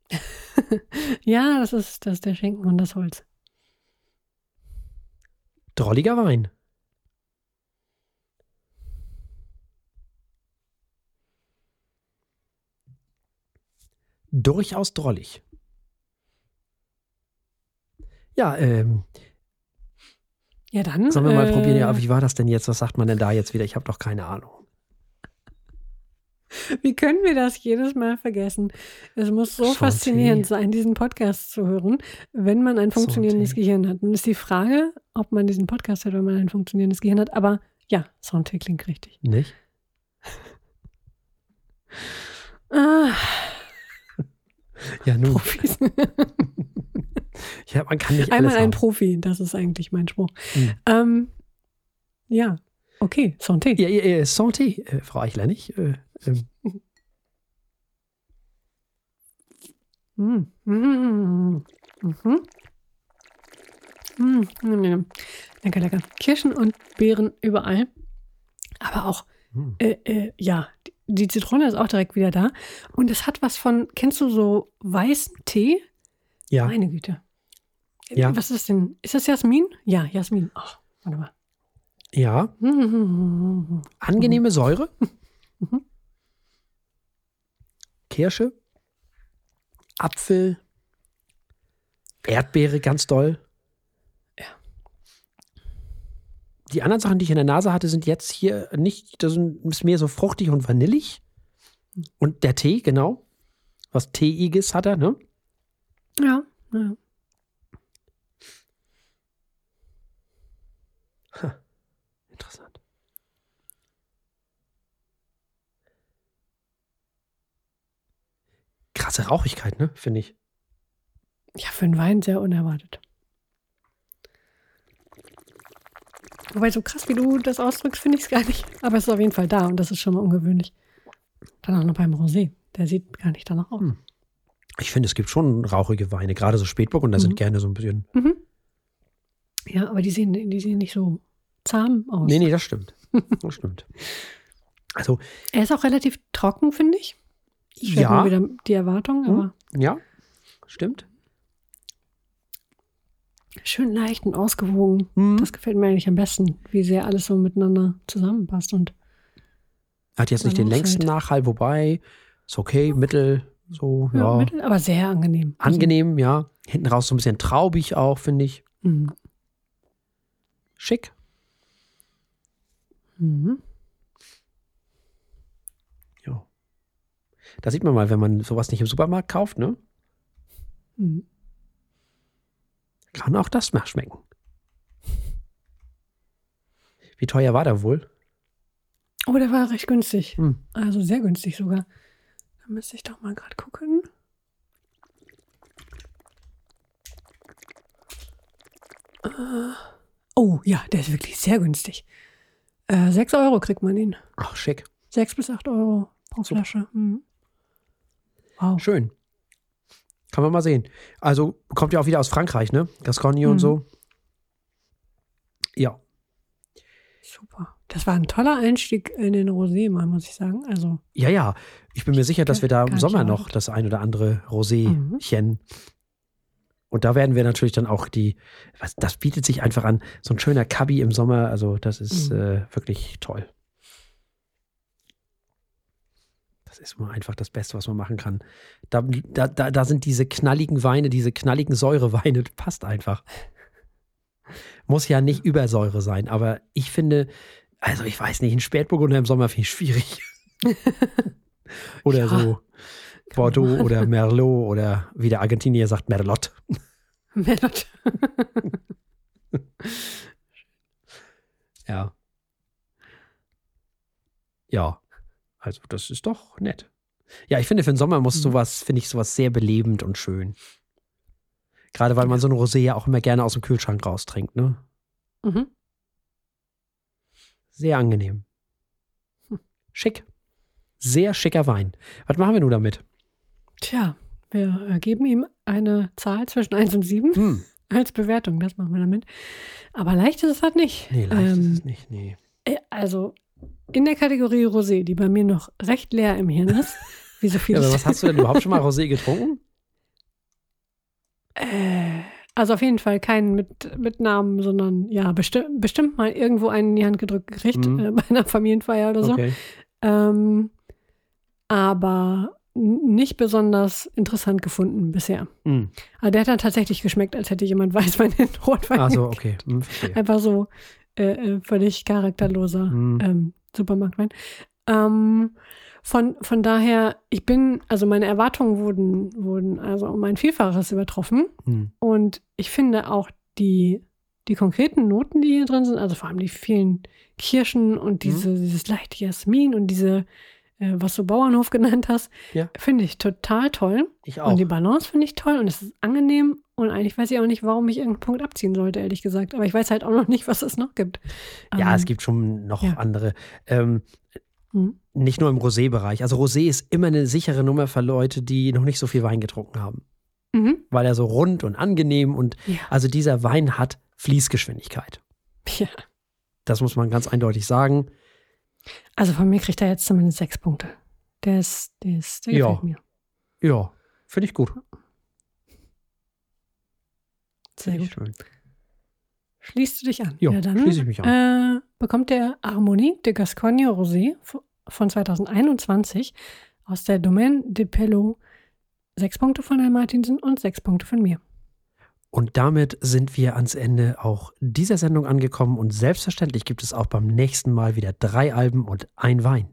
S2: Ja, das ist, das ist der Schinken und das Holz.
S1: Drolliger Wein. Durchaus drollig. Ja, ähm,
S2: Ja, dann.
S1: sollen wir mal
S2: äh,
S1: probieren. Ja, wie war das denn jetzt? Was sagt man denn da jetzt wieder? Ich habe doch keine Ahnung.
S2: Wie können wir das jedes Mal vergessen? Es muss so
S1: Santé.
S2: faszinierend sein, diesen Podcast zu hören, wenn man ein funktionierendes
S1: Santé.
S2: Gehirn hat. Nun ist die Frage, ob man diesen Podcast hört, wenn man ein funktionierendes Gehirn hat. Aber ja, Santé klingt richtig.
S1: Nicht?
S2: Ah,
S1: Ja, nun.
S2: Profis.
S1: Ja, man kann nicht
S2: Einmal ein
S1: haben.
S2: Profi, das ist eigentlich mein Spruch.
S1: Hm.
S2: Ähm, ja, okay, Santé.
S1: Ja, ja, ja, Santé, äh, Frau Eichler, nicht? Äh, ähm,
S2: Mm. Mm. Mhm. Mm. Mm. Lecker, lecker. Kirschen und Beeren überall. Aber auch,
S1: hm.
S2: äh, äh, ja, die, Zitrone ist auch direkt wieder da. Und es hat was von, kennst du so weißen Tee?
S1: Ja,
S2: Meine Güte.
S1: Ja.
S2: Was ist das denn? Ist das Jasmin? Ja, Jasmin. Ach, warte mal.
S1: ja. Angenehme Säure.
S2: Mhm.
S1: Kirsche. Apfel. Erdbeere ganz doll.
S2: Ja.
S1: Die anderen Sachen, die ich in der Nase hatte, sind jetzt hier nicht, das sind- ist mehr so fruchtig und vanillig. Und der Tee, genau. Was Teeiges hat er, ne?
S2: Ja, ja.
S1: Interessant. Krasse Rauchigkeit, ne? Finde ich.
S2: Ja, für einen Wein sehr unerwartet. Wobei, so krass wie du das ausdrückst, finde ich es gar nicht. Aber es ist auf jeden Fall da und das ist schon mal ungewöhnlich. Dann auch noch beim Rosé. Der sieht gar nicht danach aus.
S1: Hm. Ich finde, es gibt schon rauchige Weine, gerade so Spätburg und da
S2: Mhm.
S1: sind gerne so ein bisschen.
S2: Mhm. Ja, aber die sehen, die sehen nicht so zahm aus.
S1: Nee, nee, das stimmt. Das stimmt. Also,
S2: Er ist auch relativ trocken, finde ich. Stört
S1: ja,
S2: wieder die Erwartung,
S1: Hm.
S2: aber
S1: ja, stimmt.
S2: Schön leicht und ausgewogen.
S1: Hm.
S2: Das gefällt mir eigentlich am besten, wie sehr alles so miteinander zusammenpasst. Und
S1: Hat jetzt nicht den längsten. Nachhall, wobei, ist okay, mittel, so,
S2: ja,
S1: ja.
S2: mittel, aber sehr angenehm.
S1: Angenehm, ja. Hinten raus so ein bisschen traubig auch, finde ich.
S2: Mhm.
S1: Schick.
S2: Mhm.
S1: Ja. Da sieht man mal, wenn man sowas nicht im Supermarkt kauft, ne?
S2: Mhm.
S1: Kann auch das mal schmecken. Wie teuer war der wohl?
S2: Oh, der war recht günstig.
S1: Hm.
S2: Also sehr günstig sogar. Da müsste ich doch mal gerade gucken. Äh, Oh, ja, der ist wirklich sehr günstig. Äh, 6 Euro kriegt man ihn.
S1: Ach, schick.
S2: 6 bis 8 Euro pro. Flasche. Mhm. Wow.
S1: Schön. Kann man mal sehen. Also kommt ja auch wieder aus Frankreich, ne? Gascogne und
S2: Mhm.
S1: so. Ja.
S2: Super. Das war ein toller Einstieg in den Rosé, mal, muss ich sagen. Also,
S1: Ja, ja. Ich bin mir sicher, dass wir da im Sommer noch das ein oder andere Roséchen. Und da werden wir natürlich dann auch die, was, das bietet sich einfach an, so ein schöner Cubby im Sommer, also das ist
S2: Mhm.
S1: äh, wirklich toll. Das ist immer einfach das Beste, was man machen kann. Da, da, da, da sind diese knalligen Weine, diese knalligen Säureweine, das passt einfach. Muss ja nicht Übersäure sein, aber ich finde, also ich weiß nicht, ein Spätburgunder im Sommer finde ich schwierig. oder
S2: Ja,
S1: so Bordeaux oder Merlot oder wie der Argentinier sagt, Merlot.
S2: Merlot.
S1: Ja. Ja. Also, das ist doch nett. Ja, ich finde, für den Sommer muss
S2: Mhm.
S1: sowas, finde ich sowas sehr belebend und schön. Gerade weil man so ein Rosé ja auch immer gerne aus dem Kühlschrank raustrinkt, ne?
S2: Mhm.
S1: Sehr angenehm.
S2: Hm.
S1: Schick. Sehr schicker Wein. Was machen wir nun damit?
S2: Tja, wir äh, geben ihm eine Zahl zwischen 1 und 7
S1: Hm.
S2: als Bewertung. Das machen wir damit. Aber leicht ist es halt nicht.
S1: Nee, leicht
S2: Ähm,
S1: ist es nicht. Nee.
S2: äh, Also in der Kategorie Rosé, die bei mir noch recht leer im Hirn ist, wie so
S1: Ja,
S2: viele.
S1: aber was hast du denn überhaupt schon mal Rosé getrunken?
S2: Äh, also auf jeden Fall keinen mit, mit Namen, sondern ja, besti bestimmt mal irgendwo einen in die Hand gedrückt gekriegt,
S1: Mhm.
S2: äh, bei einer Familienfeier oder so.
S1: Okay.
S2: Ähm, aber nicht besonders interessant gefunden bisher.
S1: Hm.
S2: Aber der hat dann tatsächlich geschmeckt, als hätte jemand Weißwein in Rotwein.
S1: Also, okay. Hm, verstehe.
S2: Einfach so äh, äh, völlig charakterloser
S1: Hm.
S2: ähm, Supermarktwein. Ähm, von, von daher, ich bin, also meine Erwartungen wurden, wurden also um ein Vielfaches übertroffen.
S1: Hm.
S2: Und ich finde auch die, die konkreten Noten, die hier drin sind, also vor allem die vielen Kirschen
S1: Mhm.
S2: und diese, dieses leichte Jasmin und diese, was du Bauernhof genannt hast,
S1: Ja.
S2: finde ich total toll.
S1: Ich auch.
S2: Und die Balance finde ich toll und es ist angenehm. Und eigentlich weiß ich auch nicht, warum ich irgendeinen Punkt abziehen sollte, ehrlich gesagt. Aber ich weiß halt auch noch nicht, was es noch gibt.
S1: Ja,
S2: Ähm,
S1: es gibt schon noch
S2: ja.
S1: andere. Ähm,
S2: hm.
S1: nicht nur im Rosé-Bereich. Also Rosé ist immer eine sichere Nummer für Leute, die noch nicht so viel Wein getrunken haben.
S2: Mhm.
S1: Weil er so rund und angenehm und
S2: Ja.
S1: also dieser Wein hat Fließgeschwindigkeit.
S2: ja.
S1: Das muss man ganz eindeutig sagen.
S2: Also von mir kriegt er jetzt zumindest sechs Punkte. Der ist, der ist, der
S1: Ja.
S2: gefällt mir.
S1: Ja, finde ich gut.
S2: Sehr gut.
S1: Schön.
S2: Schließt du dich an?
S1: Jo,
S2: ja, dann
S1: schließe ich mich an.
S2: Äh, bekommt der Harmonie de Gascogne Rosé von 2021 aus der Domaine de Pello sechs Punkte von Herrn Martinsen und sechs Punkte von mir.
S1: Und damit sind wir ans Ende auch dieser Sendung angekommen und selbstverständlich gibt es auch beim nächsten Mal wieder drei Alben und ein Wein.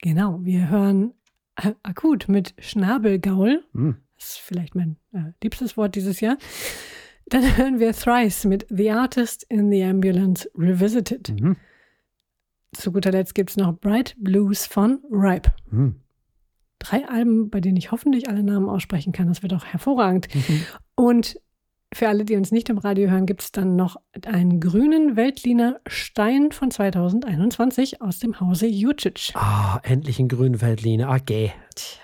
S2: Genau, wir hören äh, akut mit Schnabelgaul.
S1: Hm.
S2: Das ist vielleicht mein äh, liebstes Wort dieses Jahr. Dann hören wir Thrice mit The Artist in the Ambulance Revisited.
S1: Mhm.
S2: Zu guter Letzt gibt es noch Bright Blues von Ripe.
S1: Mhm.
S2: Drei Alben, bei denen ich hoffentlich alle Namen aussprechen kann. Das wird auch hervorragend.
S1: Mhm.
S2: Und für alle, die uns nicht im Radio hören, gibt es dann noch einen grünen Veltliner Stein von 2021 aus dem Hause Jucic.
S1: Ah, endlich ein Grünweltline. Ah, geh.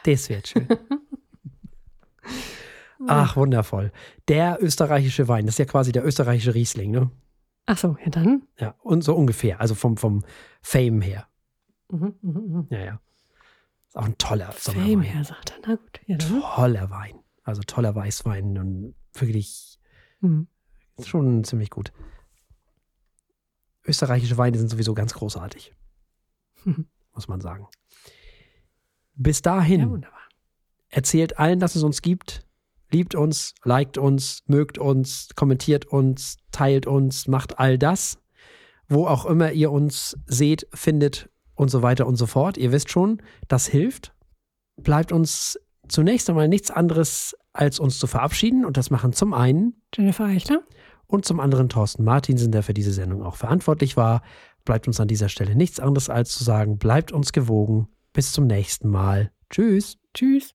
S1: Das wird schön. Ach, wundervoll. Der österreichische Wein, das ist ja quasi der österreichische Riesling, ne?
S2: Ach so, ja dann.
S1: Ja, und so ungefähr, also vom, vom Fame her.
S2: Mhm, mhm, mhm.
S1: Ja, ja. Ist auch ein toller
S2: Fame
S1: Sommerwein.
S2: her, sagt er. Na gut, ja.
S1: Toller Wein. Also toller Weißwein und wirklich
S2: Mhm.
S1: schon ziemlich gut. Österreichische Weine sind sowieso ganz großartig,
S2: Mhm.
S1: muss man sagen. Bis dahin
S2: Ja,
S1: erzählt allen, dass es uns gibt. liebt uns, liked uns, mögt uns, kommentiert uns, teilt uns, macht all das, wo auch immer ihr uns seht, findet und so weiter und so fort. Ihr wisst schon, das hilft. Bleibt uns zunächst einmal nichts anderes, als uns zu verabschieden. Und das machen zum einen
S2: Jennifer Eichler.
S1: und zum anderen Thorsten Martinsen, der für diese Sendung auch verantwortlich war. Bleibt uns an dieser Stelle nichts anderes als zu sagen, bleibt uns gewogen. Bis zum nächsten Mal. Tschüss.
S2: Tschüss.